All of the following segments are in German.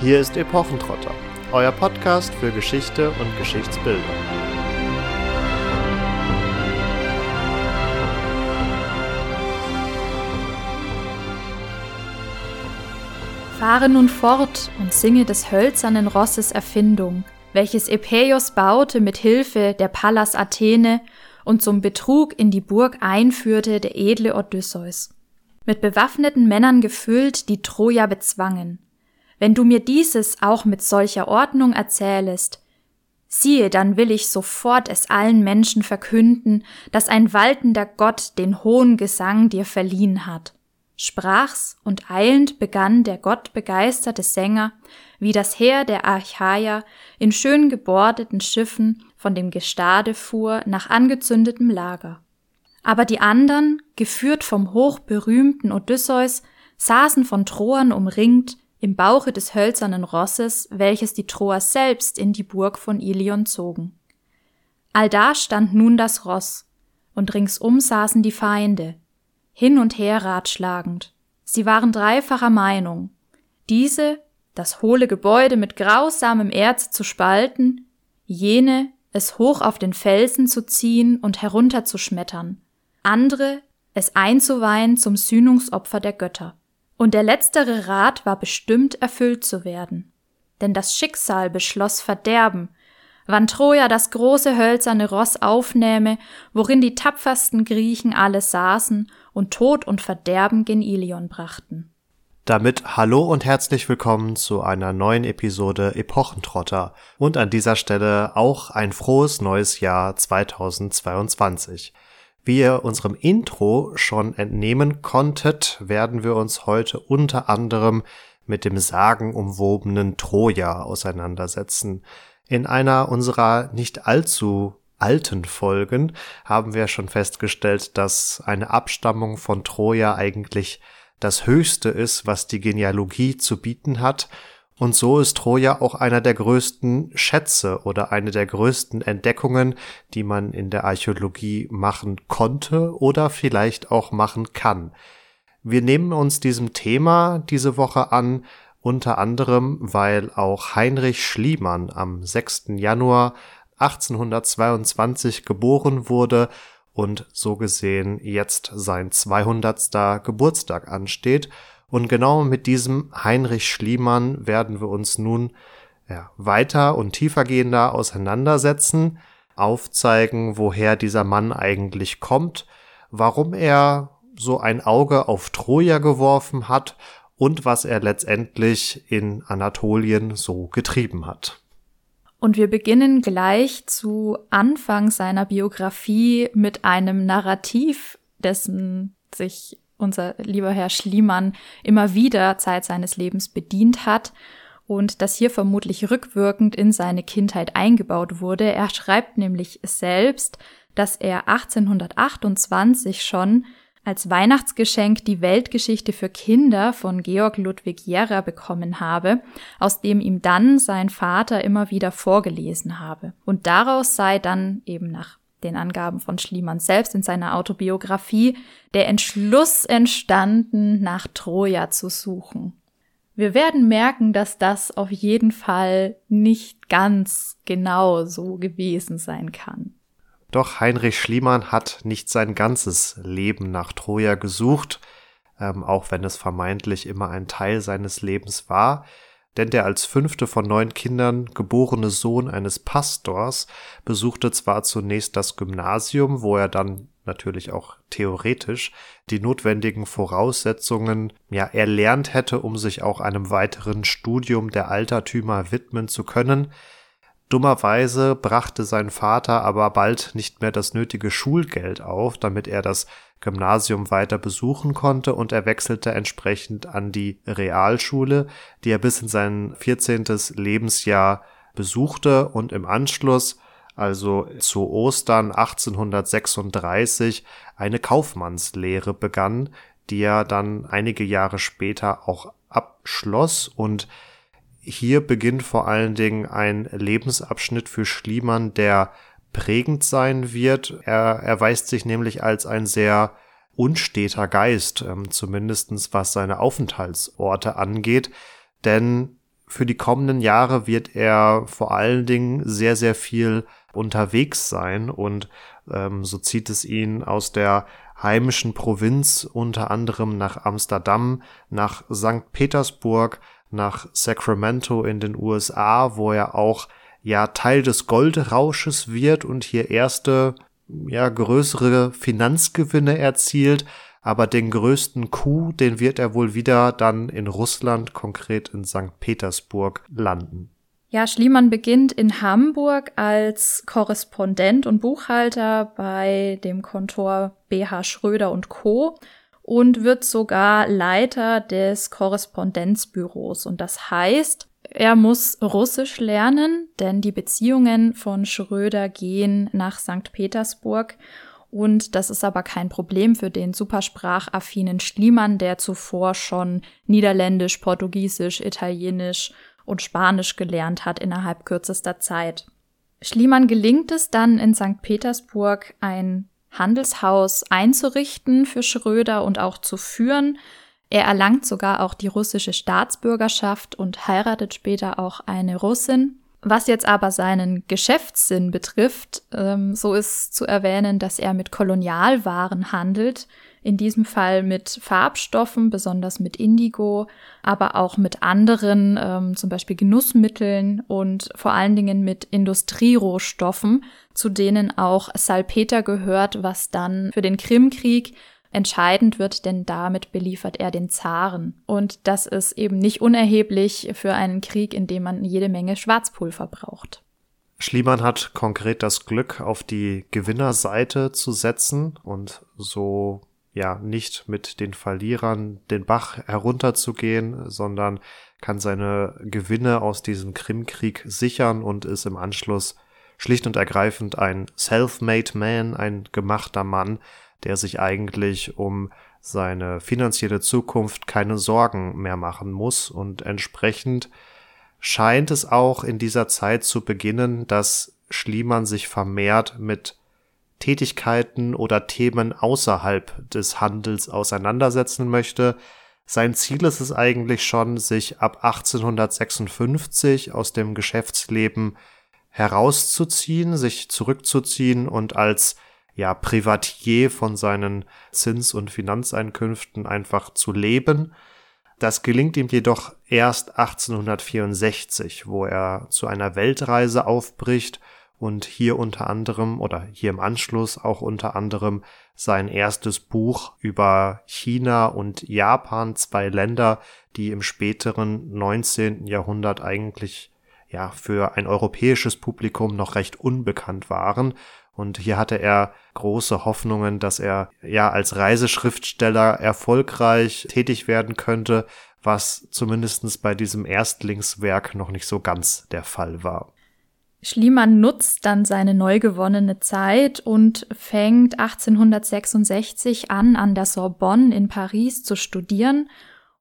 Hier ist Epochentrotter, euer Podcast für Geschichte und Geschichtsbildung. Fahre nun fort und singe des hölzernen Rosses Erfindung, welches Epeios baute mit Hilfe der Pallas Athene und zum Betrug in die Burg einführte der edle Odysseus. Mit bewaffneten Männern gefüllt, die Troja bezwangen. Wenn du mir dieses auch mit solcher Ordnung erzählest, siehe, dann will ich sofort es allen Menschen verkünden, dass ein waltender Gott den hohen Gesang dir verliehen hat. Sprach's, und eilend begann der gottbegeisterte Sänger, wie das Heer der Achaier in schön gebordeten Schiffen von dem Gestade fuhr nach angezündetem Lager. Aber die andern, geführt vom hochberühmten Odysseus, saßen von Troern umringt im Bauche des hölzernen Rosses, welches die Troer selbst in die Burg von Ilion zogen. Allda stand nun das Ross, und ringsum saßen die Feinde, hin und her ratschlagend. Sie waren dreifacher Meinung. Diese, das hohle Gebäude mit grausamem Erz zu spalten, jene, es hoch auf den Felsen zu ziehen und herunterzuschmettern, andere, es einzuweihen zum Sühnungsopfer der Götter. Und der letztere Rat war bestimmt erfüllt zu werden. Denn das Schicksal beschloss Verderben, wann Troja das große hölzerne Ross aufnähme, worin die tapfersten Griechen alle saßen und Tod und Verderben gen Ilion brachten. Damit hallo und herzlich willkommen zu einer neuen Episode Epochentrotter und an dieser Stelle auch ein frohes neues Jahr 2022. Wie ihr unserem Intro schon entnehmen konntet, werden wir uns heute unter anderem mit dem sagenumwobenen Troja auseinandersetzen. In einer unserer nicht allzu alten Folgen haben wir schon festgestellt, dass eine Abstammung von Troja eigentlich das Höchste ist, was die Genealogie zu bieten hat und so ist Troja auch einer der größten Schätze oder eine der größten Entdeckungen, die man in der Archäologie machen konnte oder vielleicht auch machen kann. Wir nehmen uns diesem Thema diese Woche an, unter anderem, weil auch Heinrich Schliemann am 6. Januar 1822 geboren wurde und so gesehen jetzt sein 200. Geburtstag ansteht und genau mit diesem Heinrich Schliemann werden wir uns nun ja, weiter und tiefergehender auseinandersetzen, aufzeigen, woher dieser Mann eigentlich kommt, warum er so ein Auge auf Troja geworfen hat und was er letztendlich in Anatolien so getrieben hat. Und wir beginnen gleich zu Anfang seiner Biografie mit einem Narrativ, dessen sich unser lieber Herr Schliemann immer wieder Zeit seines Lebens bedient hat und das hier vermutlich rückwirkend in seine Kindheit eingebaut wurde. Er schreibt nämlich selbst, dass er 1828 schon als Weihnachtsgeschenk die Weltgeschichte für Kinder von Georg Ludwig Jerrer bekommen habe, aus dem ihm dann sein Vater immer wieder vorgelesen habe. Und daraus sei dann eben nach den Angaben von Schliemann selbst in seiner Autobiografie, der Entschluss entstanden, nach Troja zu suchen. Wir werden merken, dass das auf jeden Fall nicht ganz genau so gewesen sein kann. Doch Heinrich Schliemann hat nicht sein ganzes Leben nach Troja gesucht, ähm, auch wenn es vermeintlich immer ein Teil seines Lebens war denn der als fünfte von neun Kindern geborene Sohn eines Pastors besuchte zwar zunächst das Gymnasium, wo er dann natürlich auch theoretisch die notwendigen Voraussetzungen ja erlernt hätte, um sich auch einem weiteren Studium der Altertümer widmen zu können, Dummerweise brachte sein Vater aber bald nicht mehr das nötige Schulgeld auf, damit er das Gymnasium weiter besuchen konnte und er wechselte entsprechend an die Realschule, die er bis in sein 14. Lebensjahr besuchte und im Anschluss, also zu Ostern 1836, eine Kaufmannslehre begann, die er dann einige Jahre später auch abschloss und hier beginnt vor allen Dingen ein Lebensabschnitt für Schliemann, der prägend sein wird. Er erweist sich nämlich als ein sehr unsteter Geist, ähm, zumindestens was seine Aufenthaltsorte angeht, denn für die kommenden Jahre wird er vor allen Dingen sehr, sehr viel unterwegs sein und ähm, so zieht es ihn aus der heimischen Provinz unter anderem nach Amsterdam, nach St. Petersburg, nach Sacramento in den USA, wo er auch ja Teil des Goldrausches wird und hier erste ja größere Finanzgewinne erzielt, aber den größten Coup, den wird er wohl wieder dann in Russland, konkret in St. Petersburg, landen. Ja, Schliemann beginnt in Hamburg als Korrespondent und Buchhalter bei dem Kontor BH Schröder und Co. und wird sogar Leiter des Korrespondenzbüros. Und das heißt, er muss Russisch lernen, denn die Beziehungen von Schröder gehen nach St. Petersburg und das ist aber kein Problem für den supersprachaffinen Schliemann, der zuvor schon Niederländisch, Portugiesisch, Italienisch und Spanisch gelernt hat innerhalb kürzester Zeit. Schliemann gelingt es dann in St. Petersburg ein Handelshaus einzurichten für Schröder und auch zu führen. Er erlangt sogar auch die russische Staatsbürgerschaft und heiratet später auch eine Russin. Was jetzt aber seinen Geschäftssinn betrifft, ähm, so ist zu erwähnen, dass er mit Kolonialwaren handelt, in diesem Fall mit Farbstoffen, besonders mit Indigo, aber auch mit anderen, ähm, zum Beispiel Genussmitteln und vor allen Dingen mit Industrierohstoffen, zu denen auch Salpeter gehört, was dann für den Krimkrieg entscheidend wird, denn damit beliefert er den Zaren. Und das ist eben nicht unerheblich für einen Krieg, in dem man jede Menge Schwarzpulver braucht. Schliemann hat konkret das Glück, auf die Gewinnerseite zu setzen und so ja nicht mit den Verlierern den Bach herunterzugehen, sondern kann seine Gewinne aus diesem Krimkrieg sichern und ist im Anschluss schlicht und ergreifend ein self-made man, ein gemachter Mann, der sich eigentlich um seine finanzielle Zukunft keine Sorgen mehr machen muss und entsprechend scheint es auch in dieser Zeit zu beginnen, dass Schliemann sich vermehrt mit Tätigkeiten oder Themen außerhalb des Handels auseinandersetzen möchte. Sein Ziel ist es eigentlich schon, sich ab 1856 aus dem Geschäftsleben herauszuziehen, sich zurückzuziehen und als ja, Privatier von seinen Zins- und Finanzeinkünften einfach zu leben. Das gelingt ihm jedoch erst 1864, wo er zu einer Weltreise aufbricht und hier unter anderem oder hier im Anschluss auch unter anderem sein erstes Buch über China und Japan, zwei Länder, die im späteren 19. Jahrhundert eigentlich ja für ein europäisches Publikum noch recht unbekannt waren und hier hatte er große Hoffnungen, dass er ja als Reiseschriftsteller erfolgreich tätig werden könnte, was zumindestens bei diesem Erstlingswerk noch nicht so ganz der Fall war. Schliemann nutzt dann seine neu gewonnene Zeit und fängt 1866 an, an der Sorbonne in Paris zu studieren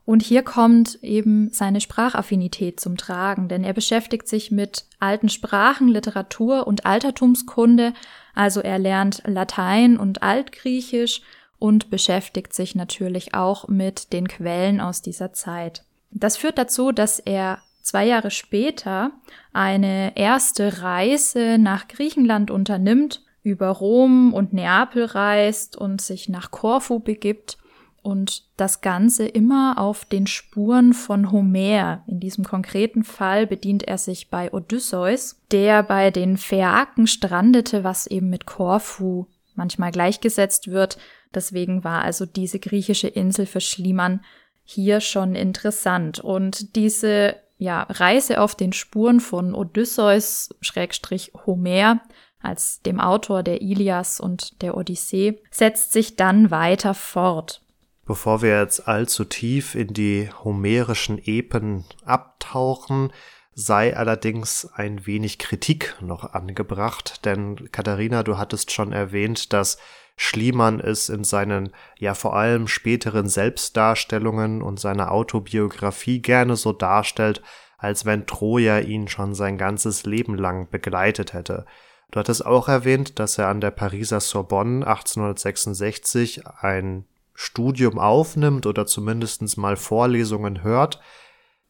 und hier kommt eben seine Sprachaffinität zum Tragen, denn er beschäftigt sich mit alten Sprachen, Literatur und Altertumskunde, also er lernt Latein und Altgriechisch und beschäftigt sich natürlich auch mit den Quellen aus dieser Zeit. Das führt dazu, dass er zwei Jahre später eine erste Reise nach Griechenland unternimmt, über Rom und Neapel reist und sich nach Korfu begibt und das Ganze immer auf den Spuren von Homer. In diesem konkreten Fall bedient er sich bei Odysseus, der bei den Phäaken strandete, was eben mit Korfu manchmal gleichgesetzt wird. Deswegen war also diese griechische Insel für Schliemann hier schon interessant. Und diese ja, Reise auf den Spuren von Odysseus, Schrägstrich Homer, als dem Autor der Ilias und der Odyssee, setzt sich dann weiter fort. Bevor wir jetzt allzu tief in die homerischen Epen abtauchen, sei allerdings ein wenig Kritik noch angebracht, denn Katharina, du hattest schon erwähnt, dass Schliemann es in seinen ja vor allem späteren Selbstdarstellungen und seiner Autobiografie gerne so darstellt, als wenn Troja ihn schon sein ganzes Leben lang begleitet hätte. Du hattest auch erwähnt, dass er an der Pariser Sorbonne 1866 ein Studium aufnimmt oder zumindest mal Vorlesungen hört.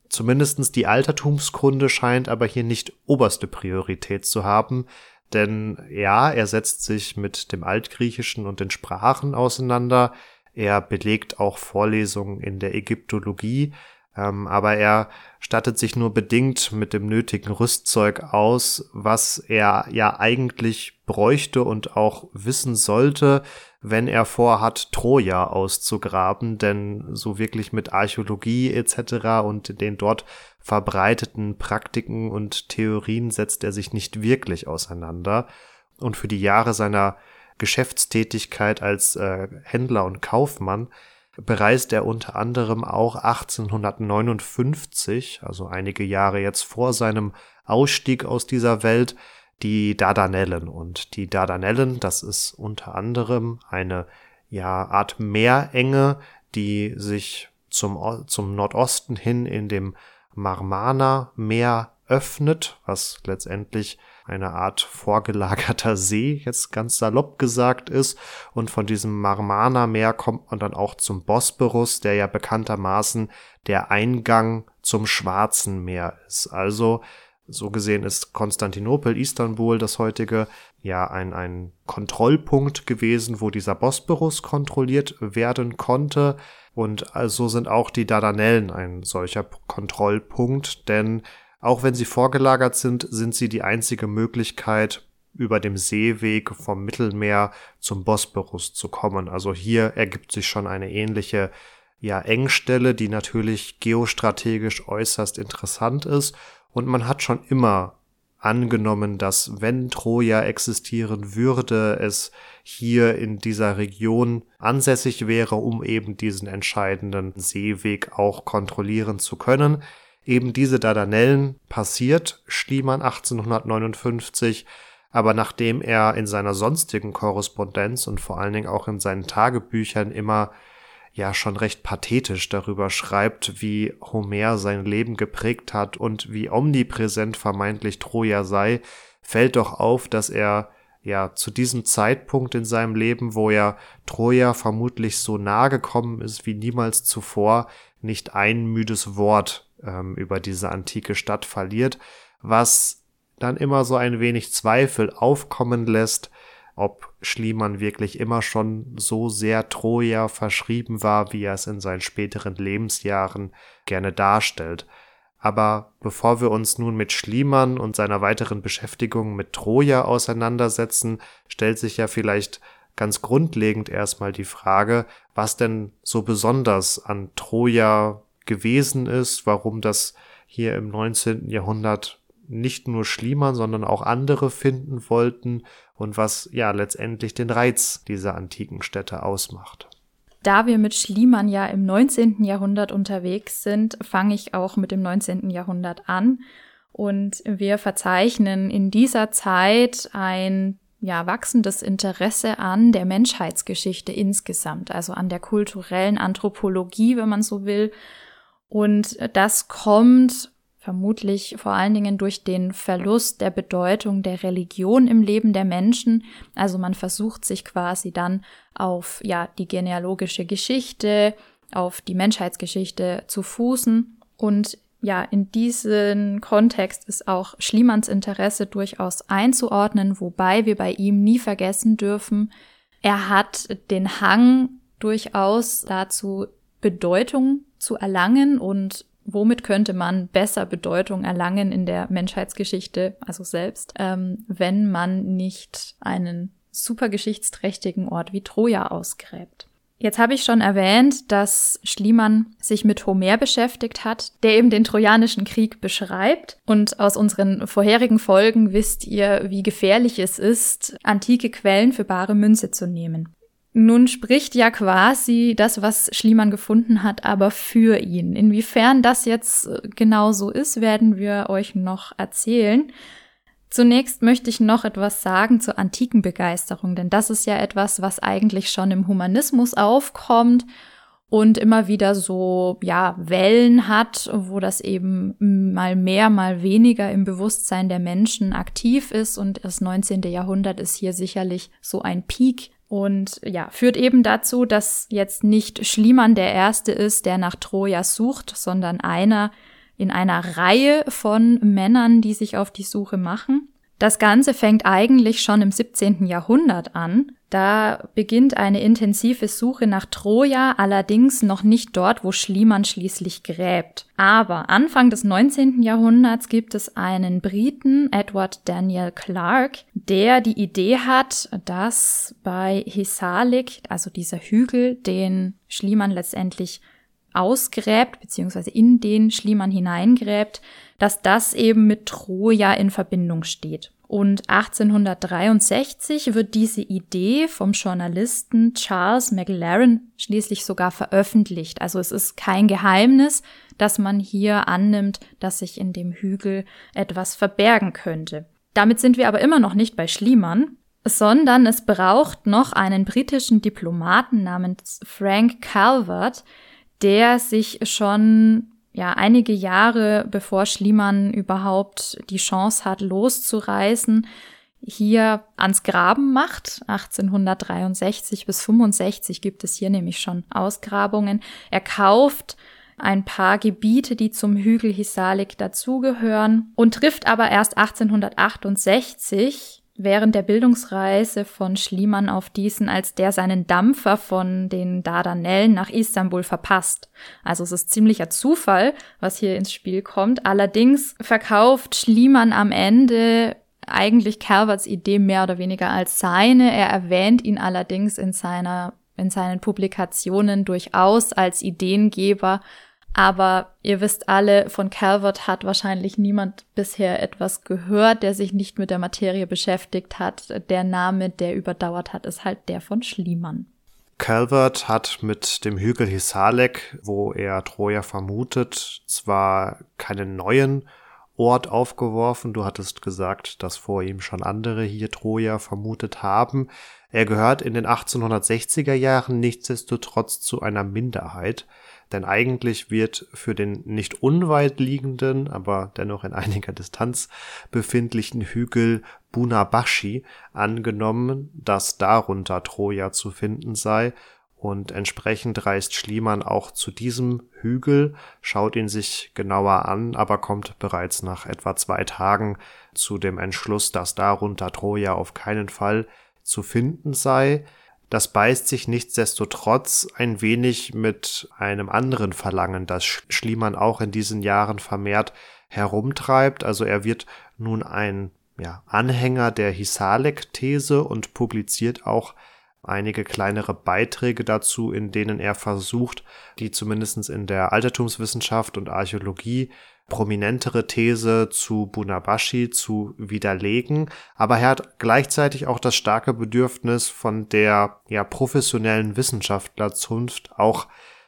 Zumindestens die Altertumskunde scheint aber hier nicht oberste Priorität zu haben, denn ja, er setzt sich mit dem Altgriechischen und den Sprachen auseinander, er belegt auch Vorlesungen in der Ägyptologie, ähm, aber er stattet sich nur bedingt mit dem nötigen Rüstzeug aus, was er ja eigentlich bräuchte und auch wissen sollte, wenn er vorhat, Troja auszugraben, denn so wirklich mit Archäologie etc. und den dort verbreiteten Praktiken und Theorien setzt er sich nicht wirklich auseinander. Und für die Jahre seiner Geschäftstätigkeit als äh, Händler und Kaufmann bereist er unter anderem auch 1859, also einige Jahre jetzt vor seinem Ausstieg aus dieser Welt, die Dardanellen. Und die Dardanellen, das ist unter anderem eine ja, Art Meerenge, die sich zum, zum Nordosten hin in dem Marmana-Meer öffnet, was letztendlich eine Art vorgelagerter See, jetzt ganz salopp gesagt ist. Und von diesem Marmana-Meer kommt man dann auch zum Bosporus, der ja bekanntermaßen der Eingang zum Schwarzen Meer ist. Also so gesehen ist Konstantinopel, Istanbul, das heutige, ja ein, ein Kontrollpunkt gewesen, wo dieser Bosporus kontrolliert werden konnte. Und also sind auch die Dardanellen ein solcher Kontrollpunkt, denn auch wenn sie vorgelagert sind, sind sie die einzige Möglichkeit, über dem Seeweg vom Mittelmeer zum Bosporus zu kommen. Also hier ergibt sich schon eine ähnliche ja, Engstelle, die natürlich geostrategisch äußerst interessant ist. Und man hat schon immer angenommen, dass wenn Troja existieren würde, es hier in dieser Region ansässig wäre, um eben diesen entscheidenden Seeweg auch kontrollieren zu können. Eben diese Dardanellen passiert Schliemann 1859, aber nachdem er in seiner sonstigen Korrespondenz und vor allen Dingen auch in seinen Tagebüchern immer ja schon recht pathetisch darüber schreibt, wie Homer sein Leben geprägt hat und wie omnipräsent vermeintlich Troja sei, fällt doch auf, dass er ja zu diesem Zeitpunkt in seinem Leben, wo er Troja vermutlich so nahe gekommen ist wie niemals zuvor, nicht ein müdes Wort ähm, über diese antike Stadt verliert, was dann immer so ein wenig Zweifel aufkommen lässt, ob Schliemann wirklich immer schon so sehr Troja verschrieben war, wie er es in seinen späteren Lebensjahren gerne darstellt. Aber bevor wir uns nun mit Schliemann und seiner weiteren Beschäftigung mit Troja auseinandersetzen, stellt sich ja vielleicht ganz grundlegend erstmal die Frage, was denn so besonders an Troja gewesen ist, warum das hier im 19. Jahrhundert nicht nur Schliemann, sondern auch andere finden wollten und was ja letztendlich den Reiz dieser antiken Städte ausmacht. Da wir mit Schliemann ja im 19. Jahrhundert unterwegs sind, fange ich auch mit dem 19. Jahrhundert an. Und wir verzeichnen in dieser Zeit ein ja, wachsendes Interesse an der Menschheitsgeschichte insgesamt, also an der kulturellen Anthropologie, wenn man so will, und das kommt vermutlich vor allen Dingen durch den Verlust der Bedeutung der Religion im Leben der Menschen. Also man versucht sich quasi dann auf ja die genealogische Geschichte, auf die Menschheitsgeschichte zu fußen und ja, in diesen Kontext ist auch Schliemanns Interesse durchaus einzuordnen, wobei wir bei ihm nie vergessen dürfen, er hat den Hang durchaus dazu, Bedeutung zu erlangen und womit könnte man besser Bedeutung erlangen in der Menschheitsgeschichte, also selbst, ähm, wenn man nicht einen super geschichtsträchtigen Ort wie Troja ausgräbt. Jetzt habe ich schon erwähnt, dass Schliemann sich mit Homer beschäftigt hat, der eben den Trojanischen Krieg beschreibt. Und aus unseren vorherigen Folgen wisst ihr, wie gefährlich es ist, antike Quellen für bare Münze zu nehmen. Nun spricht ja quasi das, was Schliemann gefunden hat, aber für ihn. Inwiefern das jetzt äh, genau so ist, werden wir euch noch erzählen. Zunächst möchte ich noch etwas sagen zur antiken Begeisterung, denn das ist ja etwas, was eigentlich schon im Humanismus aufkommt und immer wieder so, ja, Wellen hat, wo das eben mal mehr, mal weniger im Bewusstsein der Menschen aktiv ist und das 19. Jahrhundert ist hier sicherlich so ein Peak und ja, führt eben dazu, dass jetzt nicht Schliemann der Erste ist, der nach Troja sucht, sondern einer, in einer Reihe von Männern, die sich auf die Suche machen. Das Ganze fängt eigentlich schon im 17. Jahrhundert an. Da beginnt eine intensive Suche nach Troja, allerdings noch nicht dort, wo Schliemann schließlich gräbt. Aber Anfang des 19. Jahrhunderts gibt es einen Briten, Edward Daniel Clark, der die Idee hat, dass bei Hisalik, also dieser Hügel, den Schliemann letztendlich ausgräbt, beziehungsweise in den Schliemann hineingräbt, dass das eben mit Troja in Verbindung steht. Und 1863 wird diese Idee vom Journalisten Charles McLaren schließlich sogar veröffentlicht. Also es ist kein Geheimnis, dass man hier annimmt, dass sich in dem Hügel etwas verbergen könnte. Damit sind wir aber immer noch nicht bei Schliemann, sondern es braucht noch einen britischen Diplomaten namens Frank Calvert, der sich schon ja einige Jahre bevor Schliemann überhaupt die Chance hat, loszureisen, hier ans Graben macht. 1863 bis 65 gibt es hier nämlich schon Ausgrabungen. Er kauft ein paar Gebiete, die zum Hügel Hisalik dazugehören und trifft aber erst 1868 während der Bildungsreise von Schliemann auf diesen, als der seinen Dampfer von den Dardanellen nach Istanbul verpasst. Also es ist ziemlicher Zufall, was hier ins Spiel kommt. Allerdings verkauft Schliemann am Ende eigentlich Calverts Idee mehr oder weniger als seine. Er erwähnt ihn allerdings in seiner in seinen Publikationen durchaus als Ideengeber aber ihr wisst alle, von Calvert hat wahrscheinlich niemand bisher etwas gehört, der sich nicht mit der Materie beschäftigt hat. Der Name, der überdauert hat, ist halt der von Schliemann. Calvert hat mit dem Hügel Hisalek, wo er Troja vermutet, zwar keinen neuen Ort aufgeworfen. Du hattest gesagt, dass vor ihm schon andere hier Troja vermutet haben. Er gehört in den 1860er Jahren nichtsdestotrotz zu einer Minderheit denn eigentlich wird für den nicht unweit liegenden, aber dennoch in einiger Distanz befindlichen Hügel Bunabashi angenommen, dass darunter Troja zu finden sei und entsprechend reist Schliemann auch zu diesem Hügel, schaut ihn sich genauer an, aber kommt bereits nach etwa zwei Tagen zu dem Entschluss, dass darunter Troja auf keinen Fall zu finden sei. Das beißt sich nichtsdestotrotz ein wenig mit einem anderen Verlangen, das Schliemann auch in diesen Jahren vermehrt herumtreibt. Also er wird nun ein ja, Anhänger der Hisalek-These und publiziert auch einige kleinere Beiträge dazu, in denen er versucht, die zumindest in der Altertumswissenschaft und Archäologie prominentere These zu Bunabashi zu widerlegen, aber er hat gleichzeitig auch das starke Bedürfnis von der ja professionellen Wissenschaftlerzunft auch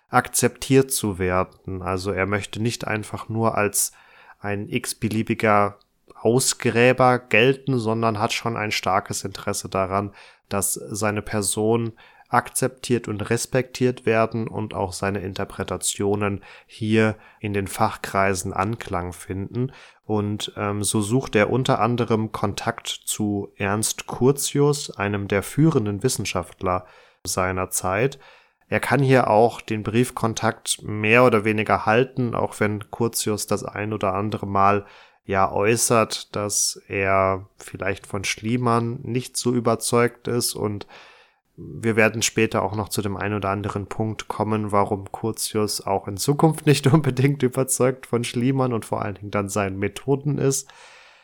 akzeptiert zu werden. Also er möchte nicht einfach nur als ein x-beliebiger Ausgräber gelten, sondern hat schon ein starkes Interesse daran, dass seine Person akzeptiert und respektiert werden und auch seine Interpretationen hier in den Fachkreisen Anklang finden. Und ähm, so sucht er unter anderem Kontakt zu Ernst Curtius, einem der führenden Wissenschaftler seiner Zeit. Er kann hier auch den Briefkontakt mehr oder weniger halten, auch wenn Curtius das ein oder andere Mal ja äußert, dass er vielleicht von Schliemann nicht so überzeugt ist und wir werden später auch noch zu dem einen oder anderen Punkt kommen, warum Curtius auch in Zukunft nicht unbedingt überzeugt von Schliemann und vor allen Dingen dann seinen Methoden ist.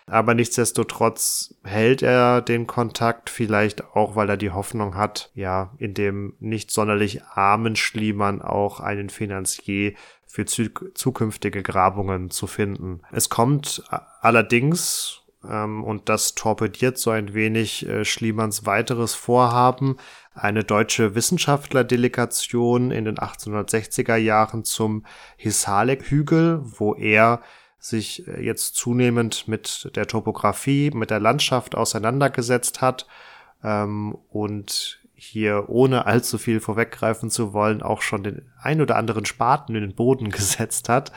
Aber nichtsdestotrotz hält er den Kontakt, vielleicht auch, weil er die Hoffnung hat, ja, in dem nicht sonderlich armen Schliemann auch einen Finanzier für zukünftige Grabungen zu finden. Es kommt allerdings ähm, und das torpediert so ein wenig äh, Schliemanns weiteres Vorhaben, eine deutsche Wissenschaftlerdelegation in den 1860er Jahren zum Hisalek-Hügel, wo er sich äh, jetzt zunehmend mit der Topographie, mit der Landschaft auseinandergesetzt hat ähm, und hier ohne allzu viel vorweggreifen zu wollen auch schon den ein oder anderen Spaten in den Boden gesetzt hat,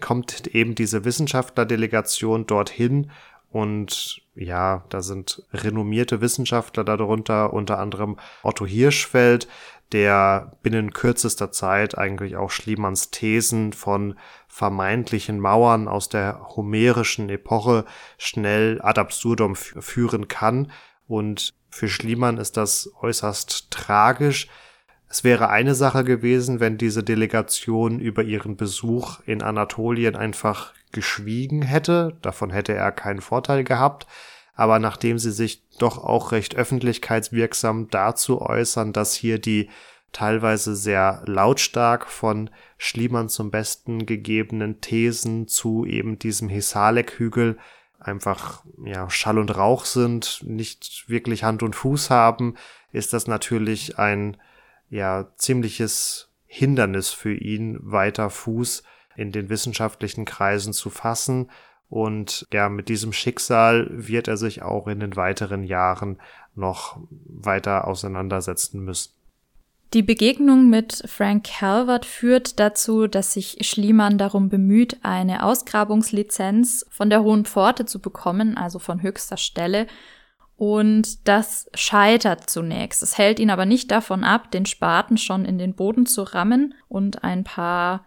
kommt eben diese Wissenschaftlerdelegation dorthin und ja, da sind renommierte Wissenschaftler darunter, unter anderem Otto Hirschfeld, der binnen kürzester Zeit eigentlich auch Schliemanns Thesen von vermeintlichen Mauern aus der homerischen Epoche schnell ad absurdum führen kann. Und für Schliemann ist das äußerst tragisch. Es wäre eine Sache gewesen, wenn diese Delegation über ihren Besuch in Anatolien einfach geschwiegen hätte. Davon hätte er keinen Vorteil gehabt aber nachdem sie sich doch auch recht öffentlichkeitswirksam dazu äußern, dass hier die teilweise sehr lautstark von Schliemann zum Besten gegebenen Thesen zu eben diesem Hisalek-Hügel einfach ja Schall und Rauch sind, nicht wirklich Hand und Fuß haben, ist das natürlich ein ja ziemliches Hindernis für ihn, weiter Fuß in den wissenschaftlichen Kreisen zu fassen und ja, mit diesem Schicksal wird er sich auch in den weiteren Jahren noch weiter auseinandersetzen müssen. Die Begegnung mit Frank Calvert führt dazu, dass sich Schliemann darum bemüht, eine Ausgrabungslizenz von der Hohen Pforte zu bekommen, also von höchster Stelle. Und das scheitert zunächst. Es hält ihn aber nicht davon ab, den Spaten schon in den Boden zu rammen und ein paar,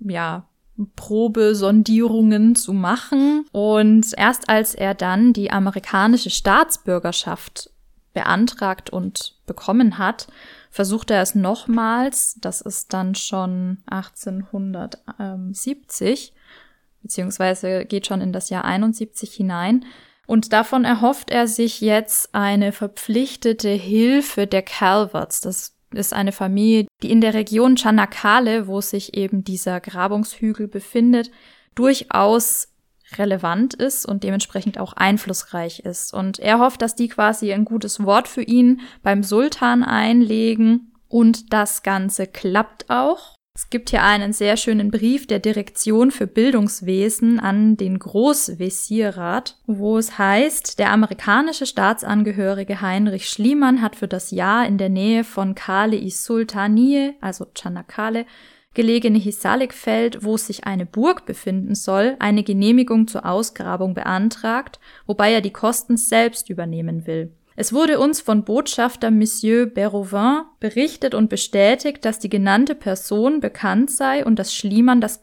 ja, Probesondierungen zu machen. Und erst als er dann die amerikanische Staatsbürgerschaft beantragt und bekommen hat, versucht er es nochmals. Das ist dann schon 1870, beziehungsweise geht schon in das Jahr 71 hinein. Und davon erhofft er sich jetzt eine verpflichtete Hilfe der Calverts. Das ist eine Familie, die in der Region Chanakale, wo sich eben dieser Grabungshügel befindet, durchaus relevant ist und dementsprechend auch einflussreich ist. Und er hofft, dass die quasi ein gutes Wort für ihn beim Sultan einlegen und das Ganze klappt auch. Es gibt hier einen sehr schönen Brief der Direktion für Bildungswesen an den Großvesierrat, wo es heißt, der amerikanische Staatsangehörige Heinrich Schliemann hat für das Jahr in der Nähe von Kale-i-Sultaniye, also Chanakale, gelegene Hisalik-Feld, wo sich eine Burg befinden soll, eine Genehmigung zur Ausgrabung beantragt, wobei er die Kosten selbst übernehmen will. Es wurde uns von Botschafter Monsieur Berovin berichtet und bestätigt, dass die genannte Person bekannt sei und dass Schliemann das,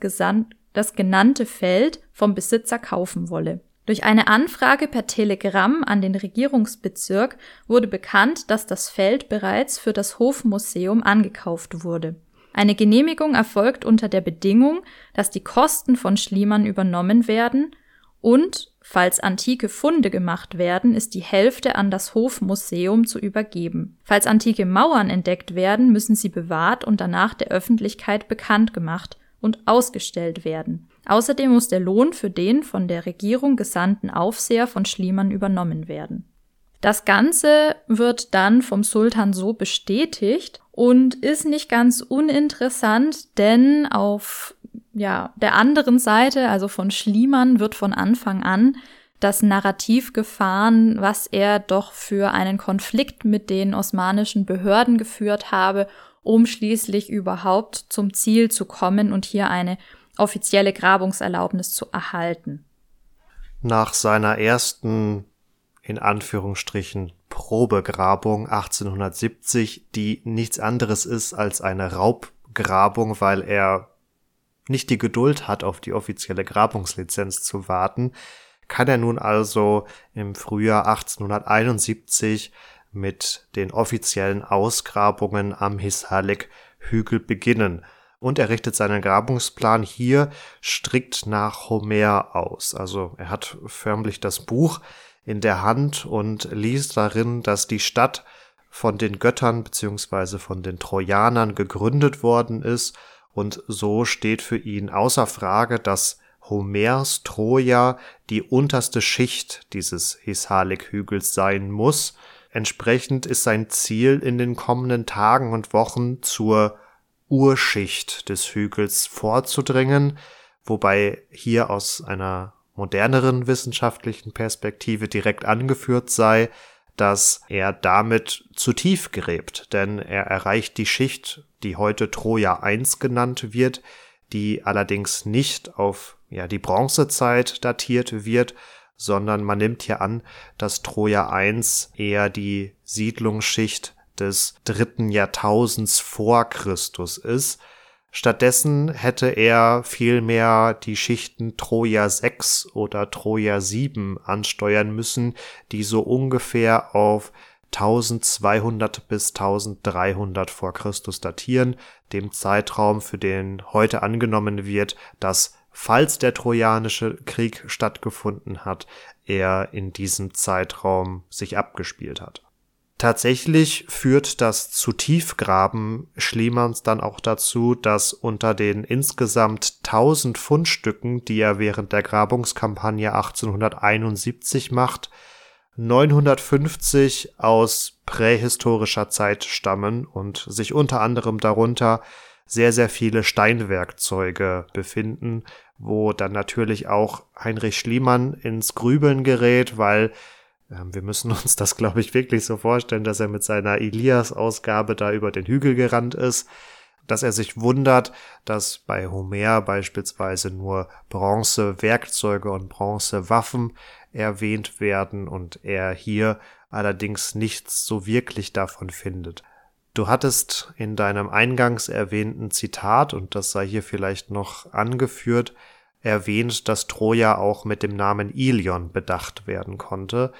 das genannte Feld vom Besitzer kaufen wolle. Durch eine Anfrage per Telegramm an den Regierungsbezirk wurde bekannt, dass das Feld bereits für das Hofmuseum angekauft wurde. Eine Genehmigung erfolgt unter der Bedingung, dass die Kosten von Schliemann übernommen werden und Falls antike Funde gemacht werden, ist die Hälfte an das Hofmuseum zu übergeben. Falls antike Mauern entdeckt werden, müssen sie bewahrt und danach der Öffentlichkeit bekannt gemacht und ausgestellt werden. Außerdem muss der Lohn für den von der Regierung gesandten Aufseher von Schliemann übernommen werden. Das Ganze wird dann vom Sultan so bestätigt und ist nicht ganz uninteressant, denn auf ja, der anderen Seite, also von Schliemann, wird von Anfang an das Narrativ gefahren, was er doch für einen Konflikt mit den osmanischen Behörden geführt habe, um schließlich überhaupt zum Ziel zu kommen und hier eine offizielle Grabungserlaubnis zu erhalten. Nach seiner ersten, in Anführungsstrichen, Probegrabung 1870, die nichts anderes ist als eine Raubgrabung, weil er nicht die Geduld hat, auf die offizielle Grabungslizenz zu warten, kann er nun also im Frühjahr 1871 mit den offiziellen Ausgrabungen am Hisalik-Hügel beginnen. Und er richtet seinen Grabungsplan hier strikt nach Homer aus. Also er hat förmlich das Buch in der Hand und liest darin, dass die Stadt von den Göttern beziehungsweise von den Trojanern gegründet worden ist und so steht für ihn außer Frage, dass Homers Troja die unterste Schicht dieses Hisalik-Hügels sein muss. Entsprechend ist sein Ziel in den kommenden Tagen und Wochen zur Urschicht des Hügels vorzudringen, wobei hier aus einer moderneren wissenschaftlichen Perspektive direkt angeführt sei, dass er damit zu tief gräbt, denn er erreicht die Schicht, die heute Troja 1 genannt wird, die allerdings nicht auf ja, die Bronzezeit datiert wird, sondern man nimmt hier an, dass Troja 1 eher die Siedlungsschicht des dritten Jahrtausends vor Christus ist. Stattdessen hätte er vielmehr die Schichten Troja 6 oder Troja 7 ansteuern müssen, die so ungefähr auf 1200 bis 1300 vor Christus datieren, dem Zeitraum, für den heute angenommen wird, dass falls der Trojanische Krieg stattgefunden hat, er in diesem Zeitraum sich abgespielt hat. Tatsächlich führt das zu Tiefgraben Schliemanns dann auch dazu, dass unter den insgesamt 1000 Fundstücken, die er während der Grabungskampagne 1871 macht, 950 aus prähistorischer Zeit stammen und sich unter anderem darunter sehr, sehr viele Steinwerkzeuge befinden, wo dann natürlich auch Heinrich Schliemann ins Grübeln gerät, weil wir müssen uns das, glaube ich, wirklich so vorstellen, dass er mit seiner Elias-Ausgabe da über den Hügel gerannt ist, dass er sich wundert, dass bei Homer beispielsweise nur Bronze-Werkzeuge und Bronze-Waffen erwähnt werden und er hier allerdings nichts so wirklich davon findet. Du hattest in deinem eingangs erwähnten Zitat, und das sei hier vielleicht noch angeführt, erwähnt, dass Troja auch mit dem Namen Ilion bedacht werden konnte.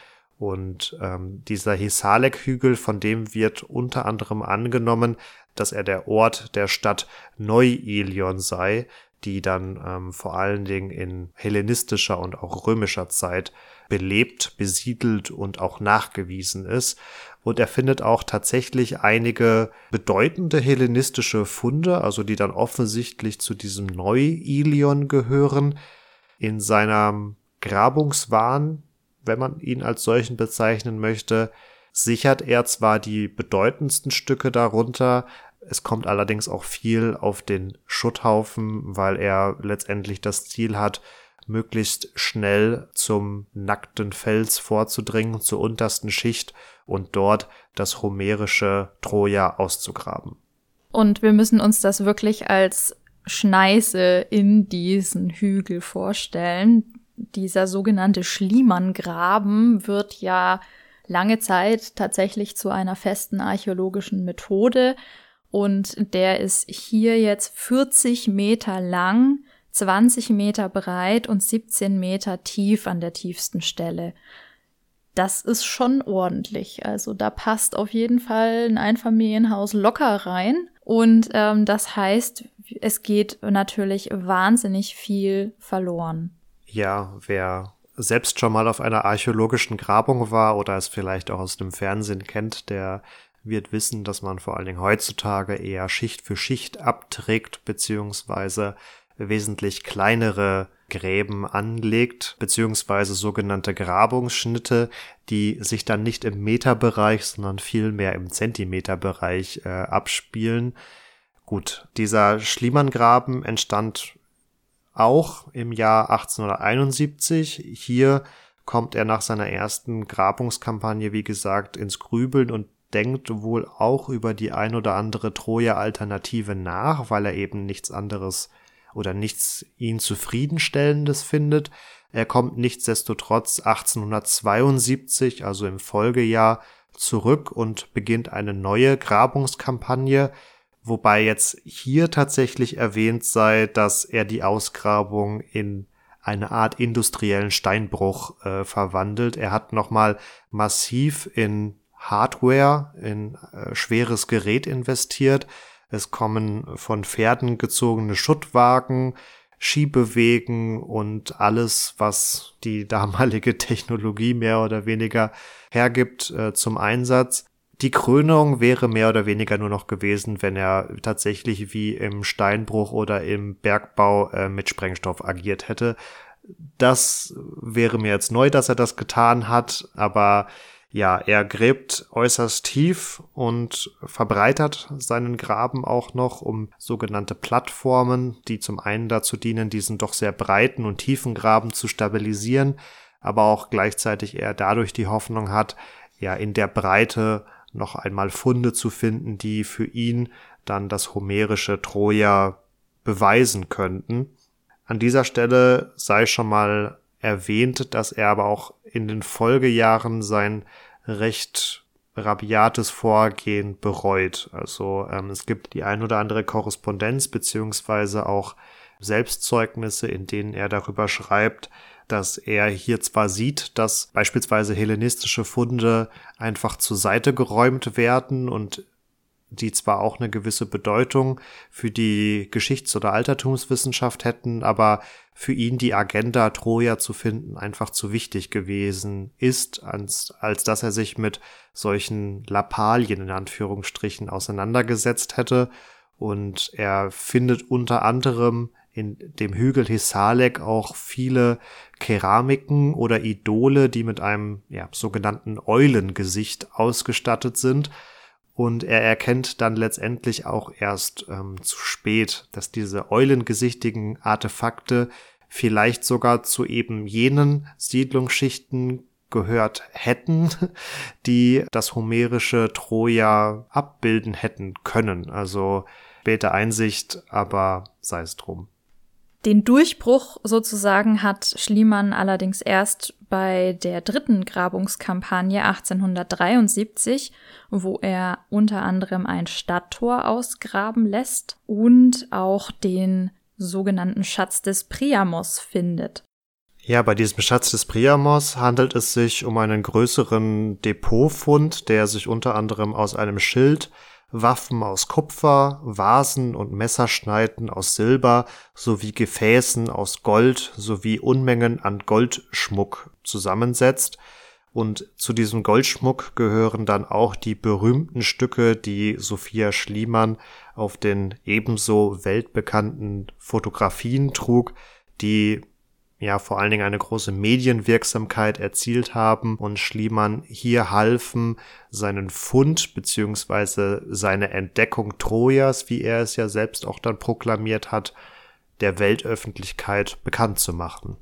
Und ähm, dieser Hisalek-Hügel, von dem wird unter anderem angenommen, dass er der Ort der Stadt Neu-Ilion sei, die dann ähm, vor allen Dingen in hellenistischer und auch römischer Zeit belebt, besiedelt und auch nachgewiesen ist. Und er findet auch tatsächlich einige bedeutende hellenistische Funde, also die dann offensichtlich zu diesem Neu-Ilion gehören. In seinem Grabungswahn, wenn man ihn als solchen bezeichnen möchte, sichert er zwar die bedeutendsten Stücke darunter, es kommt allerdings auch viel auf den Schutthaufen, weil er letztendlich das Ziel hat, möglichst schnell zum nackten Fels vorzudringen, zur untersten Schicht und dort das homerische Troja auszugraben. Und wir müssen uns das wirklich als Schneise in diesen Hügel vorstellen. Dieser sogenannte Schliemann-Graben wird ja lange Zeit tatsächlich zu einer festen archäologischen Methode und der ist hier jetzt 40 Meter lang, 20 Meter breit und 17 Meter tief an der tiefsten Stelle. Das ist schon ordentlich. Also da passt auf jeden Fall ein Einfamilienhaus locker rein. Und ähm, das heißt, es geht natürlich wahnsinnig viel verloren. Ja, wer selbst schon mal auf einer archäologischen Grabung war oder es vielleicht auch aus dem Fernsehen kennt, der wird wissen, dass man vor allen Dingen heutzutage eher Schicht für Schicht abträgt, beziehungsweise wesentlich kleinere Gräben anlegt, beziehungsweise sogenannte Grabungsschnitte, die sich dann nicht im Meterbereich, sondern vielmehr im Zentimeterbereich äh, abspielen. Gut, dieser Schliemann-Graben entstand auch im Jahr 1871. Hier kommt er nach seiner ersten Grabungskampagne, wie gesagt, ins Grübeln und denkt wohl auch über die ein oder andere Troja-Alternative nach, weil er eben nichts anderes oder nichts ihn zufriedenstellendes findet. Er kommt nichtsdestotrotz 1872, also im Folgejahr, zurück und beginnt eine neue Grabungskampagne, wobei jetzt hier tatsächlich erwähnt sei, dass er die Ausgrabung in eine Art industriellen Steinbruch äh, verwandelt. Er hat nochmal massiv in Hardware, in äh, schweres Gerät investiert. Es kommen von Pferden gezogene Schuttwagen, Schiebewegen und alles, was die damalige Technologie mehr oder weniger hergibt, äh, zum Einsatz. Die Krönung wäre mehr oder weniger nur noch gewesen, wenn er tatsächlich wie im Steinbruch oder im Bergbau äh, mit Sprengstoff agiert hätte. Das wäre mir jetzt neu, dass er das getan hat, aber ja, er gräbt äußerst tief und verbreitert seinen Graben auch noch um sogenannte Plattformen, die zum einen dazu dienen, diesen doch sehr breiten und tiefen Graben zu stabilisieren, aber auch gleichzeitig er dadurch die Hoffnung hat, ja, in der Breite noch einmal Funde zu finden, die für ihn dann das homerische Troja beweisen könnten. An dieser Stelle sei schon mal erwähnt, dass er aber auch in den Folgejahren sein recht rabiates Vorgehen bereut. Also ähm, es gibt die ein oder andere Korrespondenz beziehungsweise auch Selbstzeugnisse, in denen er darüber schreibt, dass er hier zwar sieht, dass beispielsweise hellenistische Funde einfach zur Seite geräumt werden und die zwar auch eine gewisse Bedeutung für die Geschichts- oder Altertumswissenschaft hätten, aber für ihn die Agenda Troja zu finden einfach zu wichtig gewesen ist, als, als dass er sich mit solchen Lappalien in Anführungsstrichen auseinandergesetzt hätte. Und er findet unter anderem in dem Hügel Hisalek auch viele Keramiken oder Idole, die mit einem ja, sogenannten Eulengesicht ausgestattet sind. Und er erkennt dann letztendlich auch erst ähm, zu spät, dass diese eulengesichtigen Artefakte vielleicht sogar zu eben jenen Siedlungsschichten gehört hätten, die das homerische Troja abbilden hätten können. Also späte Einsicht, aber sei es drum. Den Durchbruch sozusagen hat Schliemann allerdings erst bei der dritten Grabungskampagne 1873, wo er unter anderem ein Stadttor ausgraben lässt und auch den sogenannten Schatz des Priamos findet. Ja, bei diesem Schatz des Priamos handelt es sich um einen größeren Depotfund, der sich unter anderem aus einem Schild Waffen aus Kupfer, Vasen und Messerschneiden aus Silber sowie Gefäßen aus Gold sowie Unmengen an Goldschmuck zusammensetzt. Und zu diesem Goldschmuck gehören dann auch die berühmten Stücke, die Sophia Schliemann auf den ebenso weltbekannten Fotografien trug, die ja vor allen Dingen eine große Medienwirksamkeit erzielt haben und Schliemann hier halfen, seinen Fund beziehungsweise seine Entdeckung Trojas, wie er es ja selbst auch dann proklamiert hat, der Weltöffentlichkeit bekannt zu machen.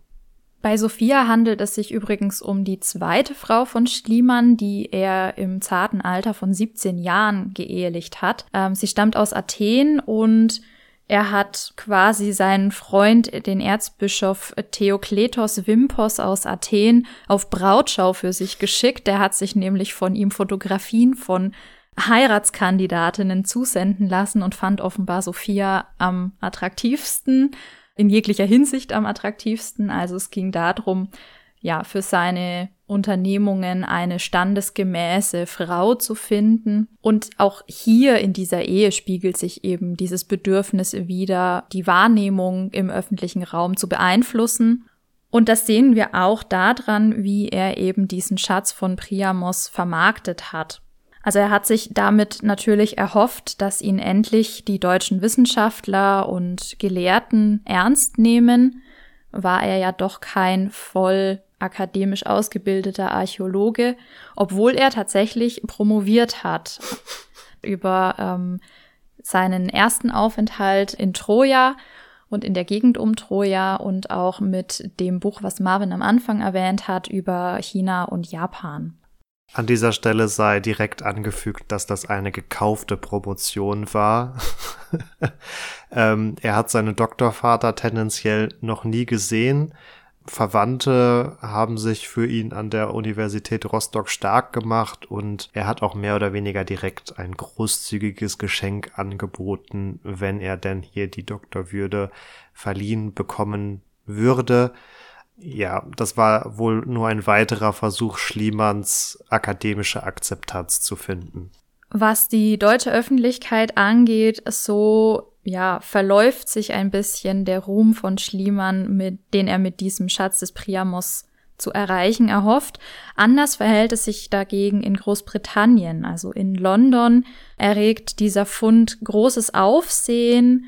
Bei Sophia handelt es sich übrigens um die zweite Frau von Schliemann, die er im zarten Alter von 17 Jahren geehelicht hat. Ähm, sie stammt aus Athen und er hat quasi seinen Freund, den Erzbischof Theokletos Wimpos aus Athen, auf Brautschau für sich geschickt. Der hat sich nämlich von ihm Fotografien von Heiratskandidatinnen zusenden lassen und fand offenbar Sophia am attraktivsten, in jeglicher Hinsicht am attraktivsten. Also es ging darum, ja, für seine Unternehmungen eine standesgemäße Frau zu finden. Und auch hier in dieser Ehe spiegelt sich eben dieses Bedürfnis wieder, die Wahrnehmung im öffentlichen Raum zu beeinflussen. Und das sehen wir auch daran, wie er eben diesen Schatz von Priamos vermarktet hat. Also er hat sich damit natürlich erhofft, dass ihn endlich die deutschen Wissenschaftler und Gelehrten ernst nehmen, war er ja doch kein voll akademisch ausgebildeter Archäologe, obwohl er tatsächlich promoviert hat über ähm, seinen ersten Aufenthalt in Troja und in der Gegend um Troja und auch mit dem Buch, was Marvin am Anfang erwähnt hat, über China und Japan. An dieser Stelle sei direkt angefügt, dass das eine gekaufte Promotion war. ähm, er hat seinen Doktorvater tendenziell noch nie gesehen. Verwandte haben sich für ihn an der Universität Rostock stark gemacht und er hat auch mehr oder weniger direkt ein großzügiges Geschenk angeboten, wenn er denn hier die Doktorwürde verliehen bekommen würde. Ja, das war wohl nur ein weiterer Versuch, Schliemanns akademische Akzeptanz zu finden. Was die deutsche Öffentlichkeit angeht, so ja, verläuft sich ein bisschen der Ruhm von Schliemann, mit, den er mit diesem Schatz des Priamos zu erreichen erhofft. Anders verhält es sich dagegen in Großbritannien. Also in London erregt dieser Fund großes Aufsehen,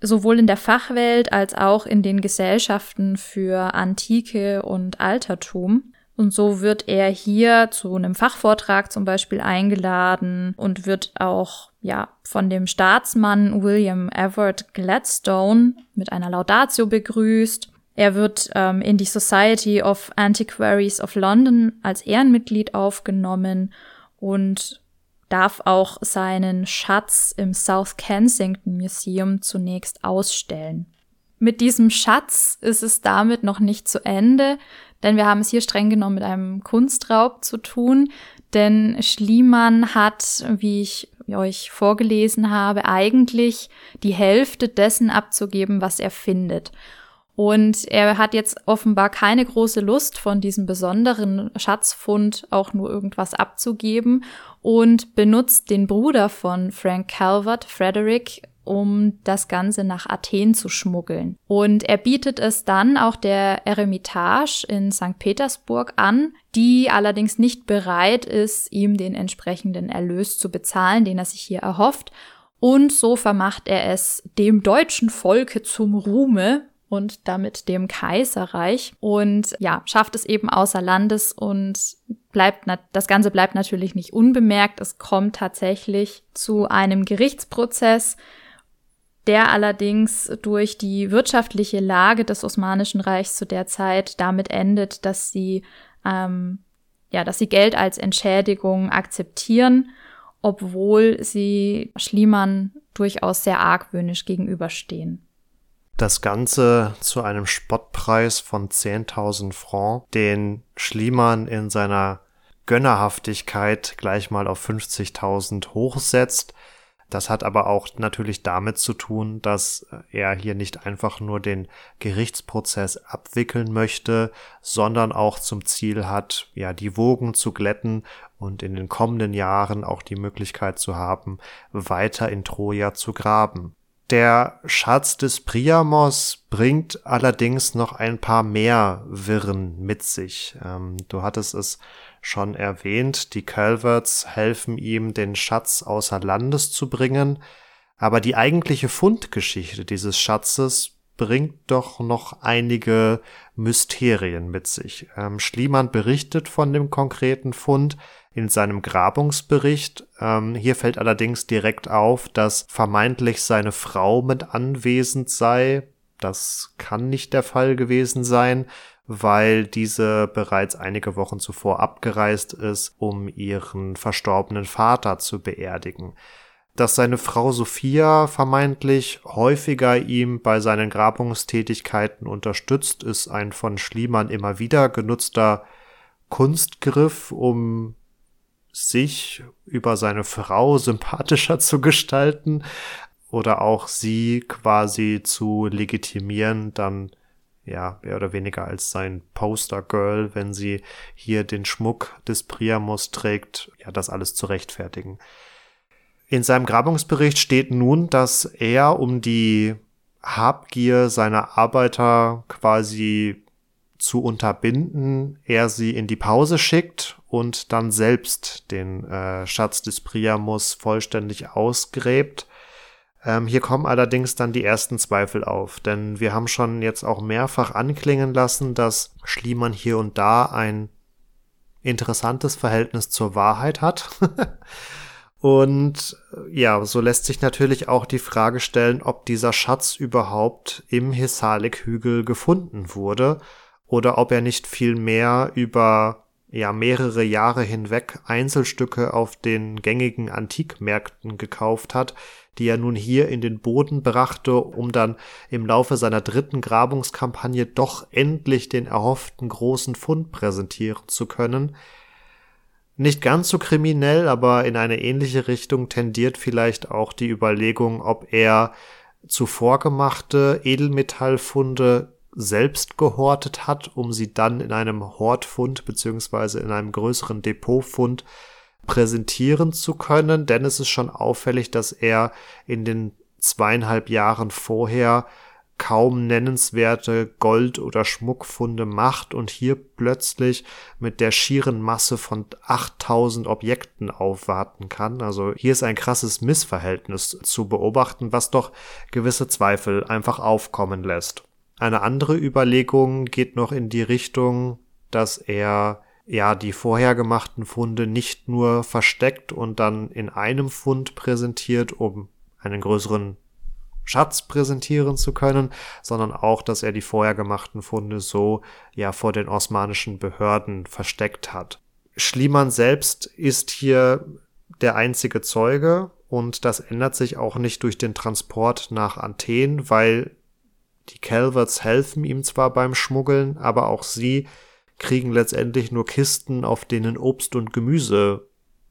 sowohl in der Fachwelt als auch in den Gesellschaften für Antike und Altertum. Und so wird er hier zu einem Fachvortrag zum Beispiel eingeladen und wird auch ja von dem Staatsmann William Everett Gladstone mit einer Laudatio begrüßt. Er wird ähm, in die Society of Antiquaries of London als Ehrenmitglied aufgenommen und darf auch seinen Schatz im South Kensington Museum zunächst ausstellen. Mit diesem Schatz ist es damit noch nicht zu Ende, denn wir haben es hier streng genommen mit einem Kunstraub zu tun, denn Schliemann hat, wie ich euch vorgelesen habe, eigentlich die Hälfte dessen abzugeben, was er findet. Und er hat jetzt offenbar keine große Lust, von diesem besonderen Schatzfund auch nur irgendwas abzugeben und benutzt den Bruder von Frank Calvert, Frederick, um das Ganze nach Athen zu schmuggeln. Und er bietet es dann auch der Eremitage in St. Petersburg an, die allerdings nicht bereit ist, ihm den entsprechenden Erlös zu bezahlen, den er sich hier erhofft. Und so vermacht er es dem deutschen Volke zum Ruhme, und damit dem Kaiserreich und ja, schafft es eben außer Landes und bleibt, das Ganze bleibt natürlich nicht unbemerkt. Es kommt tatsächlich zu einem Gerichtsprozess, der allerdings durch die wirtschaftliche Lage des Osmanischen Reichs zu der Zeit damit endet, dass sie, ähm, ja, dass sie Geld als Entschädigung akzeptieren, obwohl sie Schliemann durchaus sehr argwöhnisch gegenüberstehen. Das Ganze zu einem Spottpreis von 10.000 Francs, den Schliemann in seiner Gönnerhaftigkeit gleich mal auf 50.000 hochsetzt. Das hat aber auch natürlich damit zu tun, dass er hier nicht einfach nur den Gerichtsprozess abwickeln möchte, sondern auch zum Ziel hat, ja, die Wogen zu glätten und in den kommenden Jahren auch die Möglichkeit zu haben, weiter in Troja zu graben. Der Schatz des Priamos bringt allerdings noch ein paar mehr Wirren mit sich. Ähm, du hattest es schon erwähnt, die Calverts helfen ihm, den Schatz außer Landes zu bringen, aber die eigentliche Fundgeschichte dieses Schatzes bringt doch noch einige Mysterien mit sich. Ähm, Schliemann berichtet von dem konkreten Fund, in seinem Grabungsbericht. Ähm, hier fällt allerdings direkt auf, dass vermeintlich seine Frau mit anwesend sei. Das kann nicht der Fall gewesen sein, weil diese bereits einige Wochen zuvor abgereist ist, um ihren verstorbenen Vater zu beerdigen. Dass seine Frau Sophia vermeintlich häufiger ihm bei seinen Grabungstätigkeiten unterstützt, ist ein von Schliemann immer wieder genutzter Kunstgriff, um sich über seine Frau sympathischer zu gestalten oder auch sie quasi zu legitimieren, dann ja, mehr oder weniger als sein Poster-Girl, wenn sie hier den Schmuck des Priamos trägt, ja, das alles zu rechtfertigen. In seinem Grabungsbericht steht nun, dass er, um die Habgier seiner Arbeiter quasi zu unterbinden, er sie in die Pause schickt und dann selbst den äh, Schatz des Priamos vollständig ausgräbt. Ähm, hier kommen allerdings dann die ersten Zweifel auf, denn wir haben schon jetzt auch mehrfach anklingen lassen, dass Schliemann hier und da ein interessantes Verhältnis zur Wahrheit hat. Und ja, so lässt sich natürlich auch die Frage stellen, ob dieser Schatz überhaupt im Hissalik-Hügel gefunden wurde oder ob er nicht viel mehr über ja mehrere Jahre hinweg Einzelstücke auf den gängigen Antikmärkten gekauft hat, die er nun hier in den Boden brachte, um dann im Laufe seiner dritten Grabungskampagne doch endlich den erhofften großen Fund präsentieren zu können. Nicht ganz so kriminell, aber in eine ähnliche Richtung tendiert vielleicht auch die Überlegung, ob er zuvor gemachte Edelmetallfunde selbst gehortet hat, um sie dann in einem Hortfund beziehungsweise in einem größeren Depotfund präsentieren zu können, denn es ist schon auffällig, dass er in den zweieinhalb Jahren vorher kaum nennenswerte Gold- oder Schmuckfunde macht und hier plötzlich mit der schieren Masse von 8000 Objekten aufwarten kann. Also hier ist ein krasses Missverhältnis zu beobachten, was doch gewisse Zweifel einfach aufkommen lässt. Eine andere Überlegung geht noch in die Richtung, dass er ja die vorher gemachten Funde nicht nur versteckt und dann in einem Fund präsentiert, um einen größeren Schatz präsentieren zu können, sondern auch, dass er die vorher gemachten Funde so ja vor den osmanischen Behörden versteckt hat. Schliemann selbst ist hier der einzige Zeuge und das ändert sich auch nicht durch den Transport nach Athen, weil die Calverts helfen ihm zwar beim Schmuggeln, aber auch sie kriegen letztendlich nur Kisten, auf denen Obst und Gemüse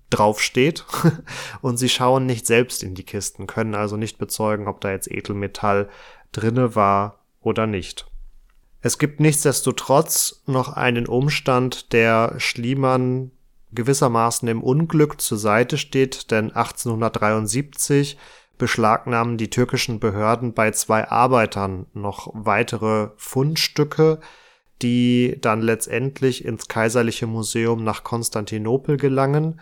draufsteht und sie schauen nicht selbst in die Kisten, können also nicht bezeugen, ob da jetzt Edelmetall drinne war oder nicht. Es gibt nichtsdestotrotz noch einen Umstand, der Schliemann gewissermaßen im Unglück zur Seite steht, denn 1873 beschlagnahmen die türkischen Behörden bei zwei Arbeitern noch weitere Fundstücke, die dann letztendlich ins Kaiserliche Museum nach Konstantinopel gelangen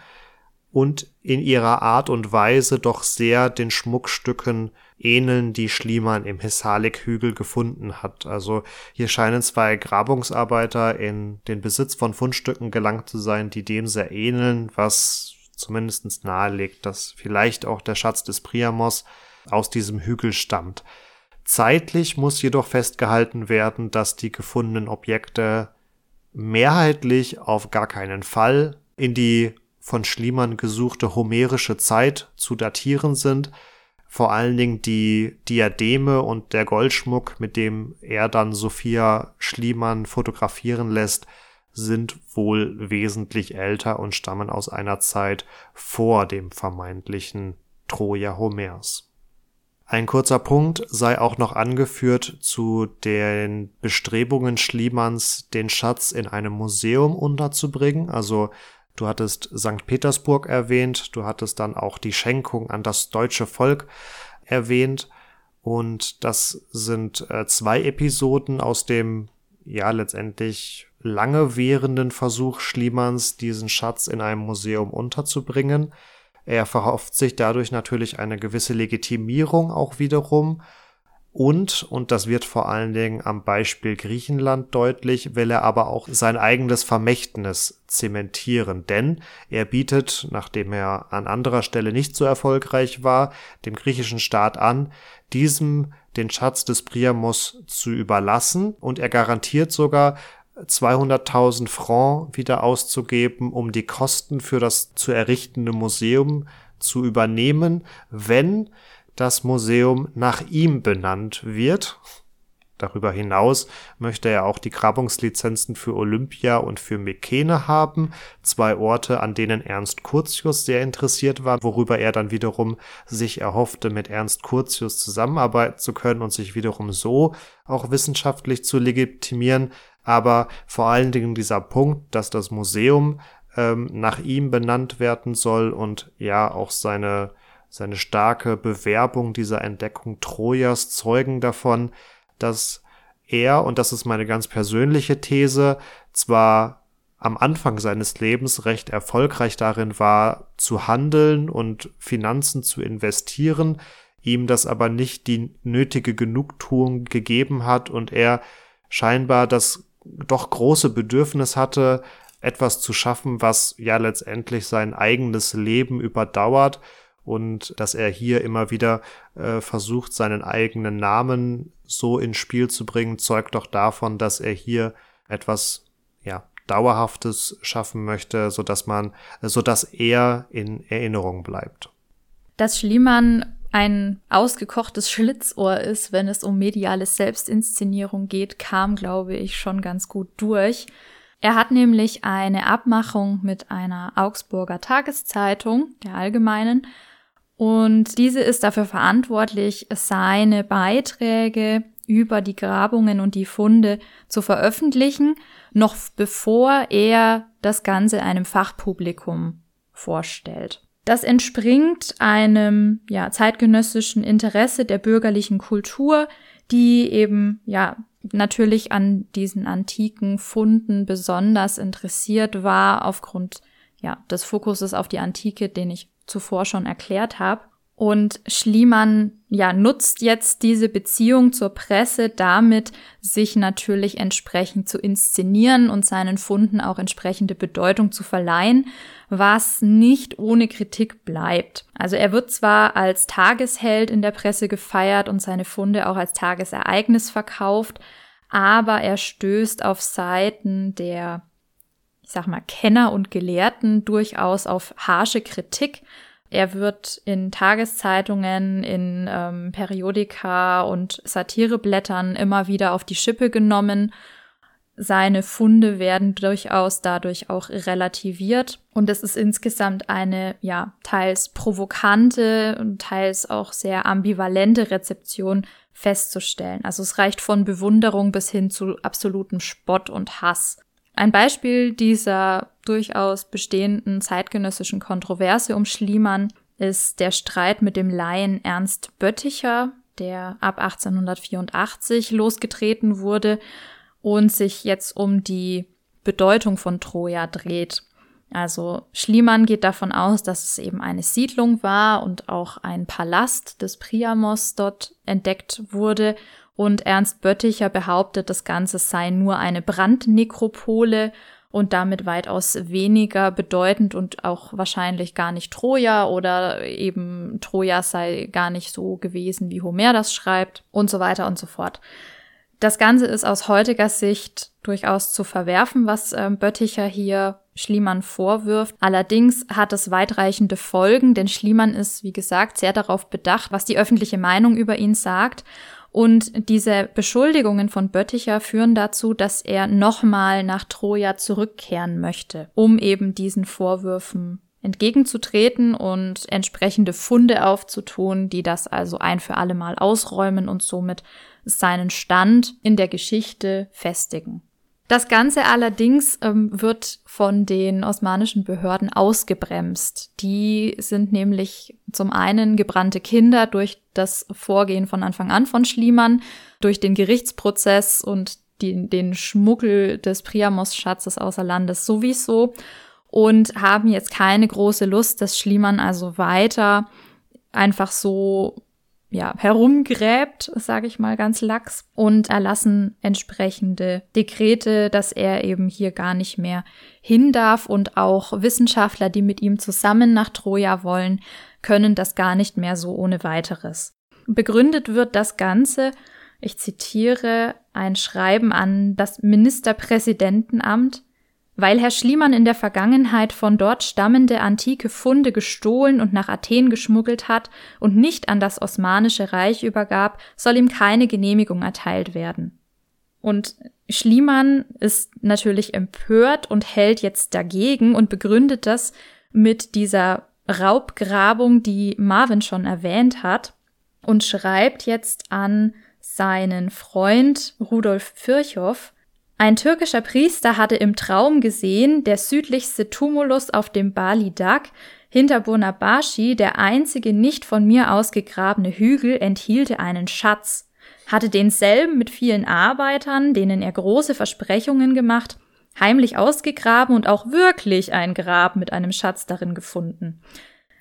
und in ihrer Art und Weise doch sehr den Schmuckstücken ähneln, die Schliemann im Hessalik-Hügel gefunden hat. Also hier scheinen zwei Grabungsarbeiter in den Besitz von Fundstücken gelangt zu sein, die dem sehr ähneln, was zumindest nahelegt, dass vielleicht auch der Schatz des Priamos aus diesem Hügel stammt. Zeitlich muss jedoch festgehalten werden, dass die gefundenen Objekte mehrheitlich auf gar keinen Fall in die von Schliemann gesuchte homerische Zeit zu datieren sind. Vor allen Dingen die Diademe und der Goldschmuck, mit dem er dann Sophia Schliemann fotografieren lässt, sind wohl wesentlich älter und stammen aus einer Zeit vor dem vermeintlichen Troja Homers. Ein kurzer Punkt sei auch noch angeführt zu den Bestrebungen Schliemanns, den Schatz in einem Museum unterzubringen. Also du hattest St. Petersburg erwähnt, du hattest dann auch die Schenkung an das deutsche Volk erwähnt. Und das sind äh, zwei Episoden aus dem ja letztendlich lange währenden Versuch Schliemanns, diesen Schatz in einem Museum unterzubringen. Er verhofft sich dadurch natürlich eine gewisse Legitimierung auch wiederum. Und, und das wird vor allen Dingen am Beispiel Griechenland deutlich, will er aber auch sein eigenes Vermächtnis zementieren. Denn er bietet, nachdem er an anderer Stelle nicht so erfolgreich war, dem griechischen Staat an, diesem den Schatz des Priamos zu überlassen und er garantiert sogar 200.000 Francs wieder auszugeben, um die Kosten für das zu errichtende Museum zu übernehmen, wenn das Museum nach ihm benannt wird. Darüber hinaus möchte er auch die Grabungslizenzen für Olympia und für Mykene haben, zwei Orte, an denen Ernst Curtius sehr interessiert war, worüber er dann wiederum sich erhoffte, mit Ernst Curtius zusammenarbeiten zu können und sich wiederum so auch wissenschaftlich zu legitimieren. Aber vor allen Dingen dieser Punkt, dass das Museum ähm, nach ihm benannt werden soll und ja auch seine seine starke Bewerbung dieser Entdeckung Trojas zeugen davon, dass er, und das ist meine ganz persönliche These, zwar am Anfang seines Lebens recht erfolgreich darin war, zu handeln und Finanzen zu investieren, ihm das aber nicht die nötige Genugtuung gegeben hat und er scheinbar das doch große Bedürfnis hatte, etwas zu schaffen, was ja letztendlich sein eigenes Leben überdauert und dass er hier immer wieder äh, versucht, seinen eigenen Namen so ins Spiel zu bringen, zeugt doch davon, dass er hier etwas ja dauerhaftes schaffen möchte, so dass man, so dass er in Erinnerung bleibt. Dass Schliemann ein ausgekochtes Schlitzohr ist, wenn es um mediale Selbstinszenierung geht, kam, glaube ich, schon ganz gut durch. Er hat nämlich eine Abmachung mit einer Augsburger Tageszeitung, der Allgemeinen, und diese ist dafür verantwortlich, seine Beiträge über die Grabungen und die Funde zu veröffentlichen, noch bevor er das Ganze einem Fachpublikum vorstellt. Das entspringt einem ja, zeitgenössischen Interesse der bürgerlichen Kultur, die eben ja natürlich an diesen antiken Funden besonders interessiert war aufgrund ja des Fokuses auf die Antike, den ich zuvor schon erklärt habe. Und Schliemann ja nutzt jetzt diese Beziehung zur Presse damit, sich natürlich entsprechend zu inszenieren und seinen Funden auch entsprechende Bedeutung zu verleihen, was nicht ohne Kritik bleibt. Also er wird zwar als Tagesheld in der Presse gefeiert und seine Funde auch als Tagesereignis verkauft, aber er stößt auf Seiten der sag mal, Kenner und Gelehrten durchaus auf harsche Kritik. Er wird in Tageszeitungen, in ähm, Periodika und Satireblättern immer wieder auf die Schippe genommen. seine Funde werden durchaus dadurch auch relativiert. Und es ist insgesamt eine, ja, teils provokante und teils auch sehr ambivalente Rezeption festzustellen. Also es reicht von Bewunderung bis hin zu absolutem Spott und Hass. Ein Beispiel dieser durchaus bestehenden zeitgenössischen Kontroverse um Schliemann ist der Streit mit dem Laien Ernst Bötticher, der ab 1884 losgetreten wurde und sich jetzt um die Bedeutung von Troja dreht. Also Schliemann geht davon aus, dass es eben eine Siedlung war und auch ein Palast des Priamos dort entdeckt wurde. Und Ernst Bötticher behauptet, das Ganze sei nur eine Brandnekropole und damit weitaus weniger bedeutend und auch wahrscheinlich gar nicht Troja oder eben Troja sei gar nicht so gewesen, wie Homer das schreibt und so weiter und so fort. Das Ganze ist aus heutiger Sicht durchaus zu verwerfen, was äh, Bötticher hier Schliemann vorwirft. Allerdings hat es weitreichende Folgen, denn Schliemann ist, wie gesagt, sehr darauf bedacht, was die öffentliche Meinung über ihn sagt. Und diese Beschuldigungen von Bötticher führen dazu, dass er nochmal nach Troja zurückkehren möchte, um eben diesen Vorwürfen entgegenzutreten und entsprechende Funde aufzutun, die das also ein für alle Mal ausräumen und somit seinen Stand in der Geschichte festigen. Das Ganze allerdings ähm, wird von den osmanischen Behörden ausgebremst. Die sind nämlich zum einen gebrannte Kinder durch das Vorgehen von Anfang an von Schliemann, durch den Gerichtsprozess und die, den Schmuggel des Priamos-Schatzes außer Landes sowieso und haben jetzt keine große Lust, dass Schliemann also weiter einfach so ja, herumgräbt, sage ich mal ganz lax, und erlassen entsprechende Dekrete, dass er eben hier gar nicht mehr hin darf und auch Wissenschaftler, die mit ihm zusammen nach Troja wollen, können das gar nicht mehr so ohne weiteres. Begründet wird das Ganze, ich zitiere ein Schreiben an das Ministerpräsidentenamt, weil Herr Schliemann in der Vergangenheit von dort stammende antike Funde gestohlen und nach Athen geschmuggelt hat und nicht an das Osmanische Reich übergab, soll ihm keine Genehmigung erteilt werden. Und Schliemann ist natürlich empört und hält jetzt dagegen und begründet das mit dieser Raubgrabung, die Marvin schon erwähnt hat, und schreibt jetzt an seinen Freund Rudolf Virchow, ein türkischer Priester hatte im Traum gesehen, der südlichste Tumulus auf dem Bali Dak hinter Burnabashi, der einzige nicht von mir ausgegrabene Hügel, enthielte einen Schatz, hatte denselben mit vielen Arbeitern, denen er große Versprechungen gemacht, heimlich ausgegraben und auch wirklich ein Grab mit einem Schatz darin gefunden.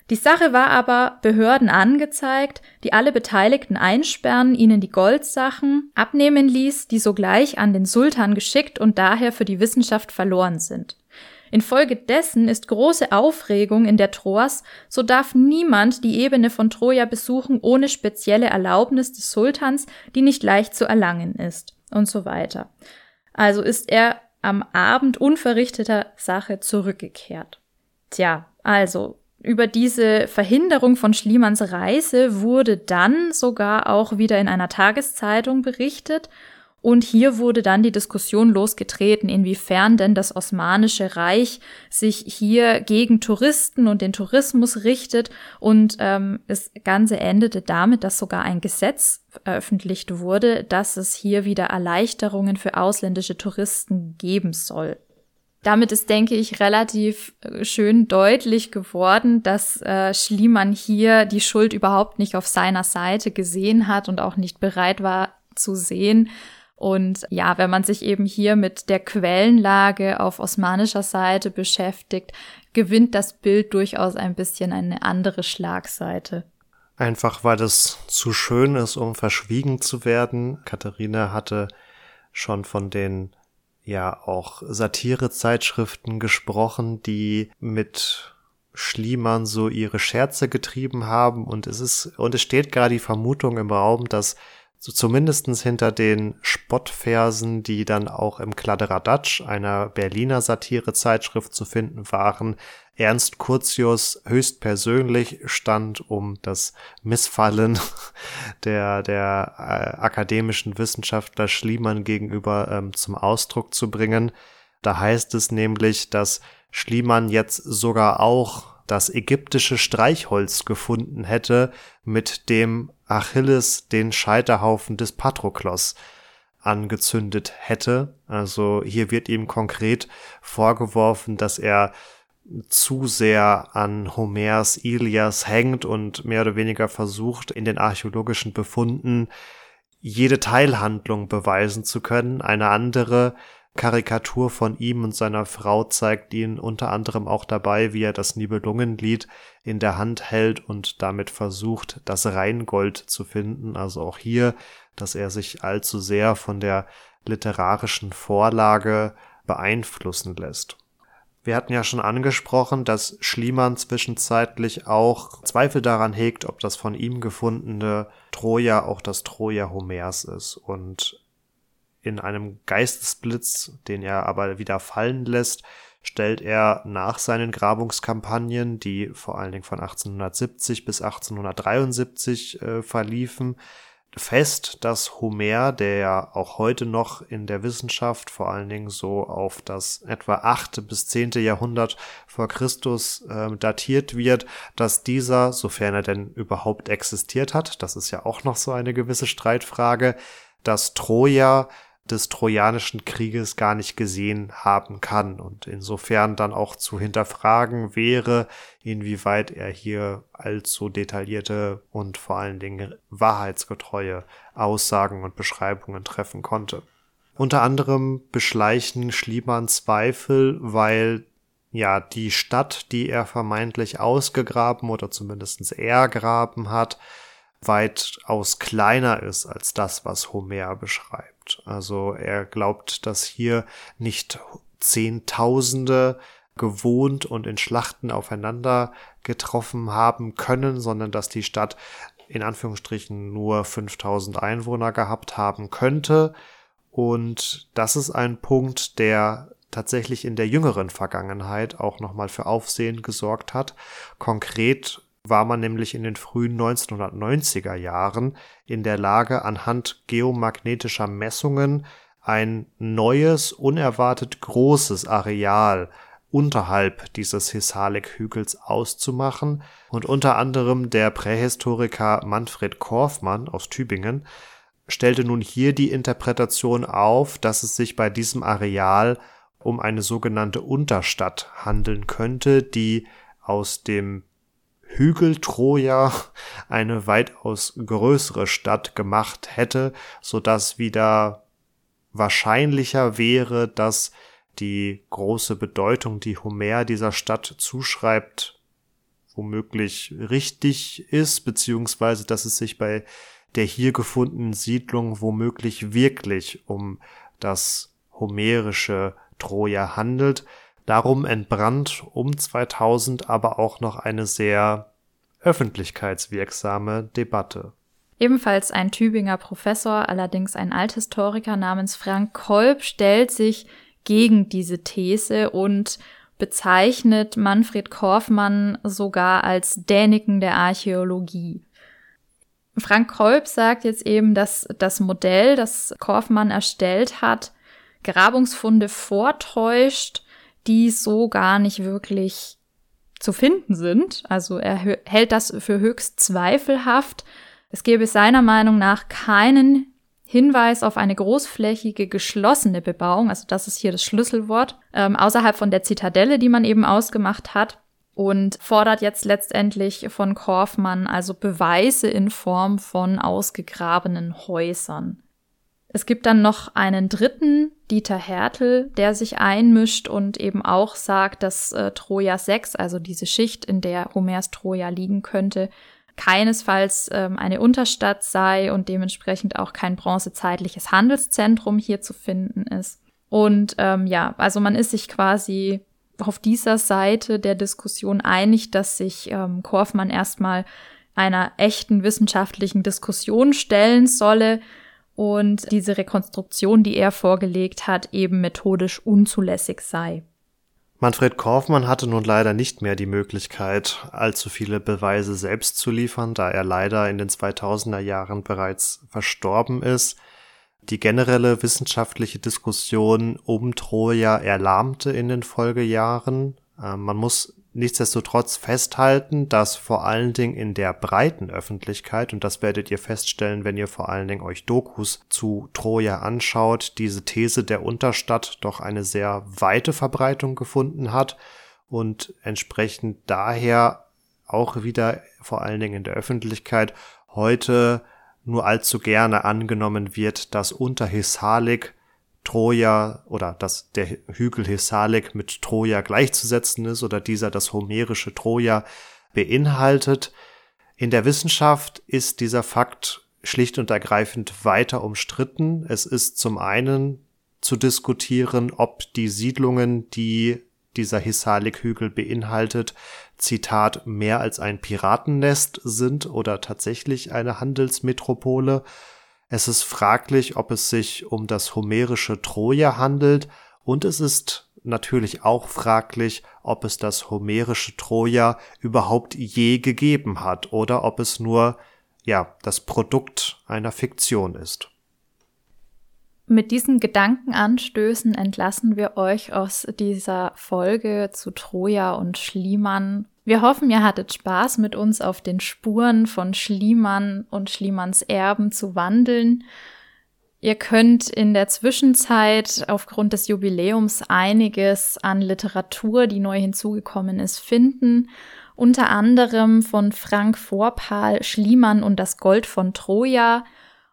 Die Sache war aber Behörden angezeigt, die alle Beteiligten einsperren, ihnen die Goldsachen abnehmen ließ, die sogleich an den Sultan geschickt und daher für die Wissenschaft verloren sind. Infolgedessen ist große Aufregung in der Troas, so darf niemand die Ebene von Troja besuchen ohne spezielle Erlaubnis des Sultans, die nicht leicht zu erlangen ist und so weiter. Also ist er am Abend unverrichteter Sache zurückgekehrt. Tja, also über diese Verhinderung von Schliemanns Reise wurde dann sogar auch wieder in einer Tageszeitung berichtet. Und hier wurde dann die Diskussion losgetreten, inwiefern denn das Osmanische Reich sich hier gegen Touristen und den Tourismus richtet. Und ähm, das Ganze endete damit, dass sogar ein Gesetz veröffentlicht wurde, dass es hier wieder Erleichterungen für ausländische Touristen geben soll. Damit ist, denke ich, relativ äh, schön deutlich geworden, dass äh, Schliemann hier die Schuld überhaupt nicht auf seiner Seite gesehen hat und auch nicht bereit war zu sehen. Und ja, wenn man sich eben hier mit der Quellenlage auf osmanischer Seite beschäftigt, gewinnt das Bild durchaus ein bisschen eine andere Schlagseite. Einfach weil es zu schön ist, um verschwiegen zu werden. Katharina hatte schon von den ja auch Satirezeitschriften gesprochen, die mit Schliemann so ihre Scherze getrieben haben. Und es ist und es steht gar die Vermutung im Raum, dass so zumindestens hinter den Spottversen, die dann auch im Kladderadatsch, einer Berliner Satirezeitschrift, zu finden waren, Ernst Curtius höchstpersönlich stand, um das Missfallen der, der äh, akademischen Wissenschaftler Schliemann gegenüber ähm, zum Ausdruck zu bringen. Da heißt es nämlich, dass Schliemann jetzt sogar auch das ägyptische Streichholz gefunden hätte, mit dem Achilles den Scheiterhaufen des Patroklos angezündet hätte. Also hier wird ihm konkret vorgeworfen, dass er zu sehr an Homers Ilias hängt und mehr oder weniger versucht, in den archäologischen Befunden jede Teilhandlung beweisen zu können. Eine andere Karikatur von ihm und seiner Frau zeigt ihn unter anderem auch dabei, wie er das Nibelungenlied in der Hand hält und damit versucht, das Rheingold zu finden. Also auch hier, dass er sich allzu sehr von der literarischen Vorlage beeinflussen lässt. Wir hatten ja schon angesprochen, dass Schliemann zwischenzeitlich auch Zweifel daran hegt, ob das von ihm gefundene Troja auch das Troja Homers ist. Und in einem Geistesblitz, den er aber wieder fallen lässt, stellt er nach seinen Grabungskampagnen, die vor allen Dingen von 1870 bis 1873 äh, verliefen, fest, dass Homer, der ja auch heute noch in der Wissenschaft vor allen Dingen so auf das etwa achte bis zehnte Jahrhundert vor Christus äh, datiert wird, dass dieser, sofern er denn überhaupt existiert hat, das ist ja auch noch so eine gewisse Streitfrage, dass Troja des Trojanischen Krieges gar nicht gesehen haben kann und insofern dann auch zu hinterfragen wäre, inwieweit er hier allzu detaillierte und vor allen Dingen wahrheitsgetreue Aussagen und Beschreibungen treffen konnte. Unter anderem beschleichen Schliemann Zweifel, weil ja die Stadt, die er vermeintlich ausgegraben oder zumindest ergraben hat, weitaus kleiner ist als das, was Homer beschreibt glaubt. Also er glaubt, dass hier nicht Zehntausende gewohnt und in Schlachten aufeinander getroffen haben können, sondern dass die Stadt in Anführungsstrichen nur 5000 Einwohner gehabt haben könnte. Und das ist ein Punkt, der tatsächlich in der jüngeren Vergangenheit auch nochmal für Aufsehen gesorgt hat. Konkret war man nämlich in den frühen 1990er Jahren in der Lage, anhand geomagnetischer Messungen ein neues, unerwartet großes Areal unterhalb dieses Hisalik-Hügels auszumachen. Und unter anderem der Prähistoriker Manfred Korfmann aus Tübingen stellte nun hier die Interpretation auf, dass es sich bei diesem Areal um eine sogenannte Unterstadt handeln könnte, die aus dem Hügel Troja eine weitaus größere Stadt gemacht hätte, so dass wieder wahrscheinlicher wäre, dass die große Bedeutung, die Homer dieser Stadt zuschreibt, womöglich richtig ist, beziehungsweise dass es sich bei der hier gefundenen Siedlung womöglich wirklich um das homerische Troja handelt, Darum entbrannt um 2000 aber auch noch eine sehr öffentlichkeitswirksame Debatte. Ebenfalls ein Tübinger Professor, allerdings ein Althistoriker namens Frank Kolb, stellt sich gegen diese These und bezeichnet Manfred Korfmann sogar als Däniken der Archäologie. Frank Kolb sagt jetzt eben, dass das Modell, das Korfmann erstellt hat, Grabungsfunde vortäuscht die so gar nicht wirklich zu finden sind. Also er hält das für höchst zweifelhaft. Es gäbe seiner Meinung nach keinen Hinweis auf eine großflächige geschlossene Bebauung, also das ist hier das Schlüsselwort, ähm, außerhalb von der Zitadelle, die man eben ausgemacht hat und fordert jetzt letztendlich von Korfmann also Beweise in Form von ausgegrabenen Häusern. Es gibt dann noch einen dritten, Dieter Hertel, der sich einmischt und eben auch sagt, dass äh, Troja 6, also diese Schicht, in der Homers Troja liegen könnte, keinesfalls ähm, eine Unterstadt sei und dementsprechend auch kein bronzezeitliches Handelszentrum hier zu finden ist. Und ähm, ja, also man ist sich quasi auf dieser Seite der Diskussion einig, dass sich ähm, Korfmann erstmal einer echten wissenschaftlichen Diskussion stellen solle und diese Rekonstruktion, die er vorgelegt hat, eben methodisch unzulässig sei. Manfred Korfmann hatte nun leider nicht mehr die Möglichkeit, allzu viele Beweise selbst zu liefern, da er leider in den 2000er Jahren bereits verstorben ist. Die generelle wissenschaftliche Diskussion um Troja erlahmte in den Folgejahren. Ähm, man muss nichtsdestotrotz festhalten, dass vor allen Dingen in der breiten Öffentlichkeit, und das werdet ihr feststellen, wenn ihr vor allen Dingen euch Dokus zu Troja anschaut, diese These der Unterstadt doch eine sehr weite Verbreitung gefunden hat und entsprechend daher auch wieder vor allen Dingen in der Öffentlichkeit heute nur allzu gerne angenommen wird, dass unter Hissalik Troja oder dass der Hügel Hissalik mit Troja gleichzusetzen ist oder dieser das homerische Troja beinhaltet. In der Wissenschaft ist dieser Fakt schlicht und ergreifend weiter umstritten. Es ist zum einen zu diskutieren, ob die Siedlungen, die dieser Hissalik-Hügel beinhaltet, Zitat, mehr als ein Piratennest sind oder tatsächlich eine Handelsmetropole. Es ist fraglich, ob es sich um das homerische Troja handelt und es ist natürlich auch fraglich, ob es das homerische Troja überhaupt je gegeben hat oder ob es nur ja, das Produkt einer Fiktion ist. Mit diesen Gedankenanstößen entlassen wir euch aus dieser Folge zu Troja und Schliemann wir hoffen, ihr hattet Spaß, mit uns auf den Spuren von Schliemann und Schliemanns Erben zu wandeln. Ihr könnt in der Zwischenzeit aufgrund des Jubiläums einiges an Literatur, die neu hinzugekommen ist, finden. Unter anderem von Frank Vorpal Schliemann und das Gold von Troja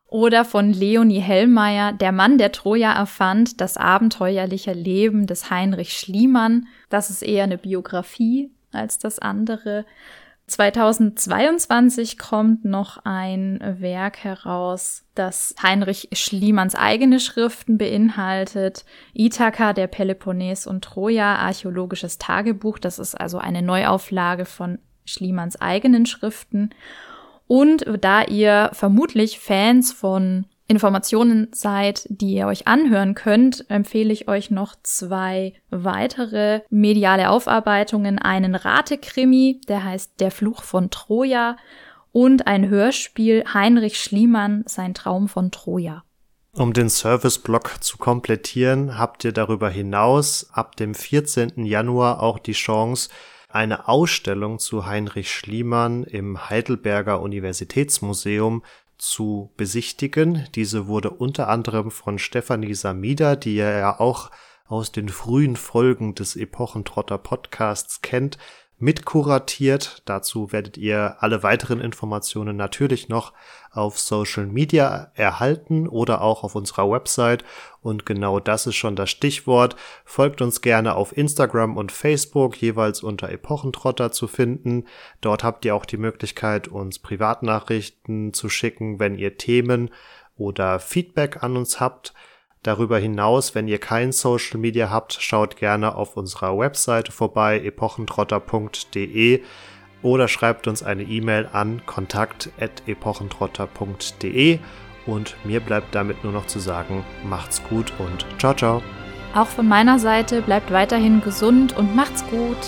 oder von Leonie Hellmeier Der Mann, der Troja erfand, das abenteuerliche Leben des Heinrich Schliemann. Das ist eher eine Biografie als das andere. 2022 kommt noch ein Werk heraus, das Heinrich Schliemanns eigene Schriften beinhaltet. Ithaka, der Peloponnes und Troja, archäologisches Tagebuch. Das ist also eine Neuauflage von Schliemanns eigenen Schriften. Und da ihr vermutlich Fans von Informationen seid, die ihr euch anhören könnt, empfehle ich euch noch zwei weitere mediale Aufarbeitungen. Einen Ratekrimi, der heißt Der Fluch von Troja und ein Hörspiel Heinrich Schliemann, sein Traum von Troja. Um den Serviceblock zu komplettieren, habt ihr darüber hinaus ab dem 14. Januar auch die Chance, eine Ausstellung zu Heinrich Schliemann im Heidelberger Universitätsmuseum zu besichtigen. Diese wurde unter anderem von Stefanie Samida, die ja auch aus den frühen Folgen des Epochentrotter Podcasts kennt, mitkuratiert. Dazu werdet ihr alle weiteren Informationen natürlich noch auf Social Media erhalten oder auch auf unserer Website. Und genau das ist schon das Stichwort. Folgt uns gerne auf Instagram und Facebook, jeweils unter Epochentrotter zu finden. Dort habt ihr auch die Möglichkeit, uns Privatnachrichten zu schicken, wenn ihr Themen oder Feedback an uns habt. Darüber hinaus, wenn ihr kein Social Media habt, schaut gerne auf unserer Webseite vorbei, epochentrotter.de oder schreibt uns eine E-Mail an kontakt.epochentrotter.de und mir bleibt damit nur noch zu sagen, macht's gut und ciao ciao. Auch von meiner Seite bleibt weiterhin gesund und macht's gut.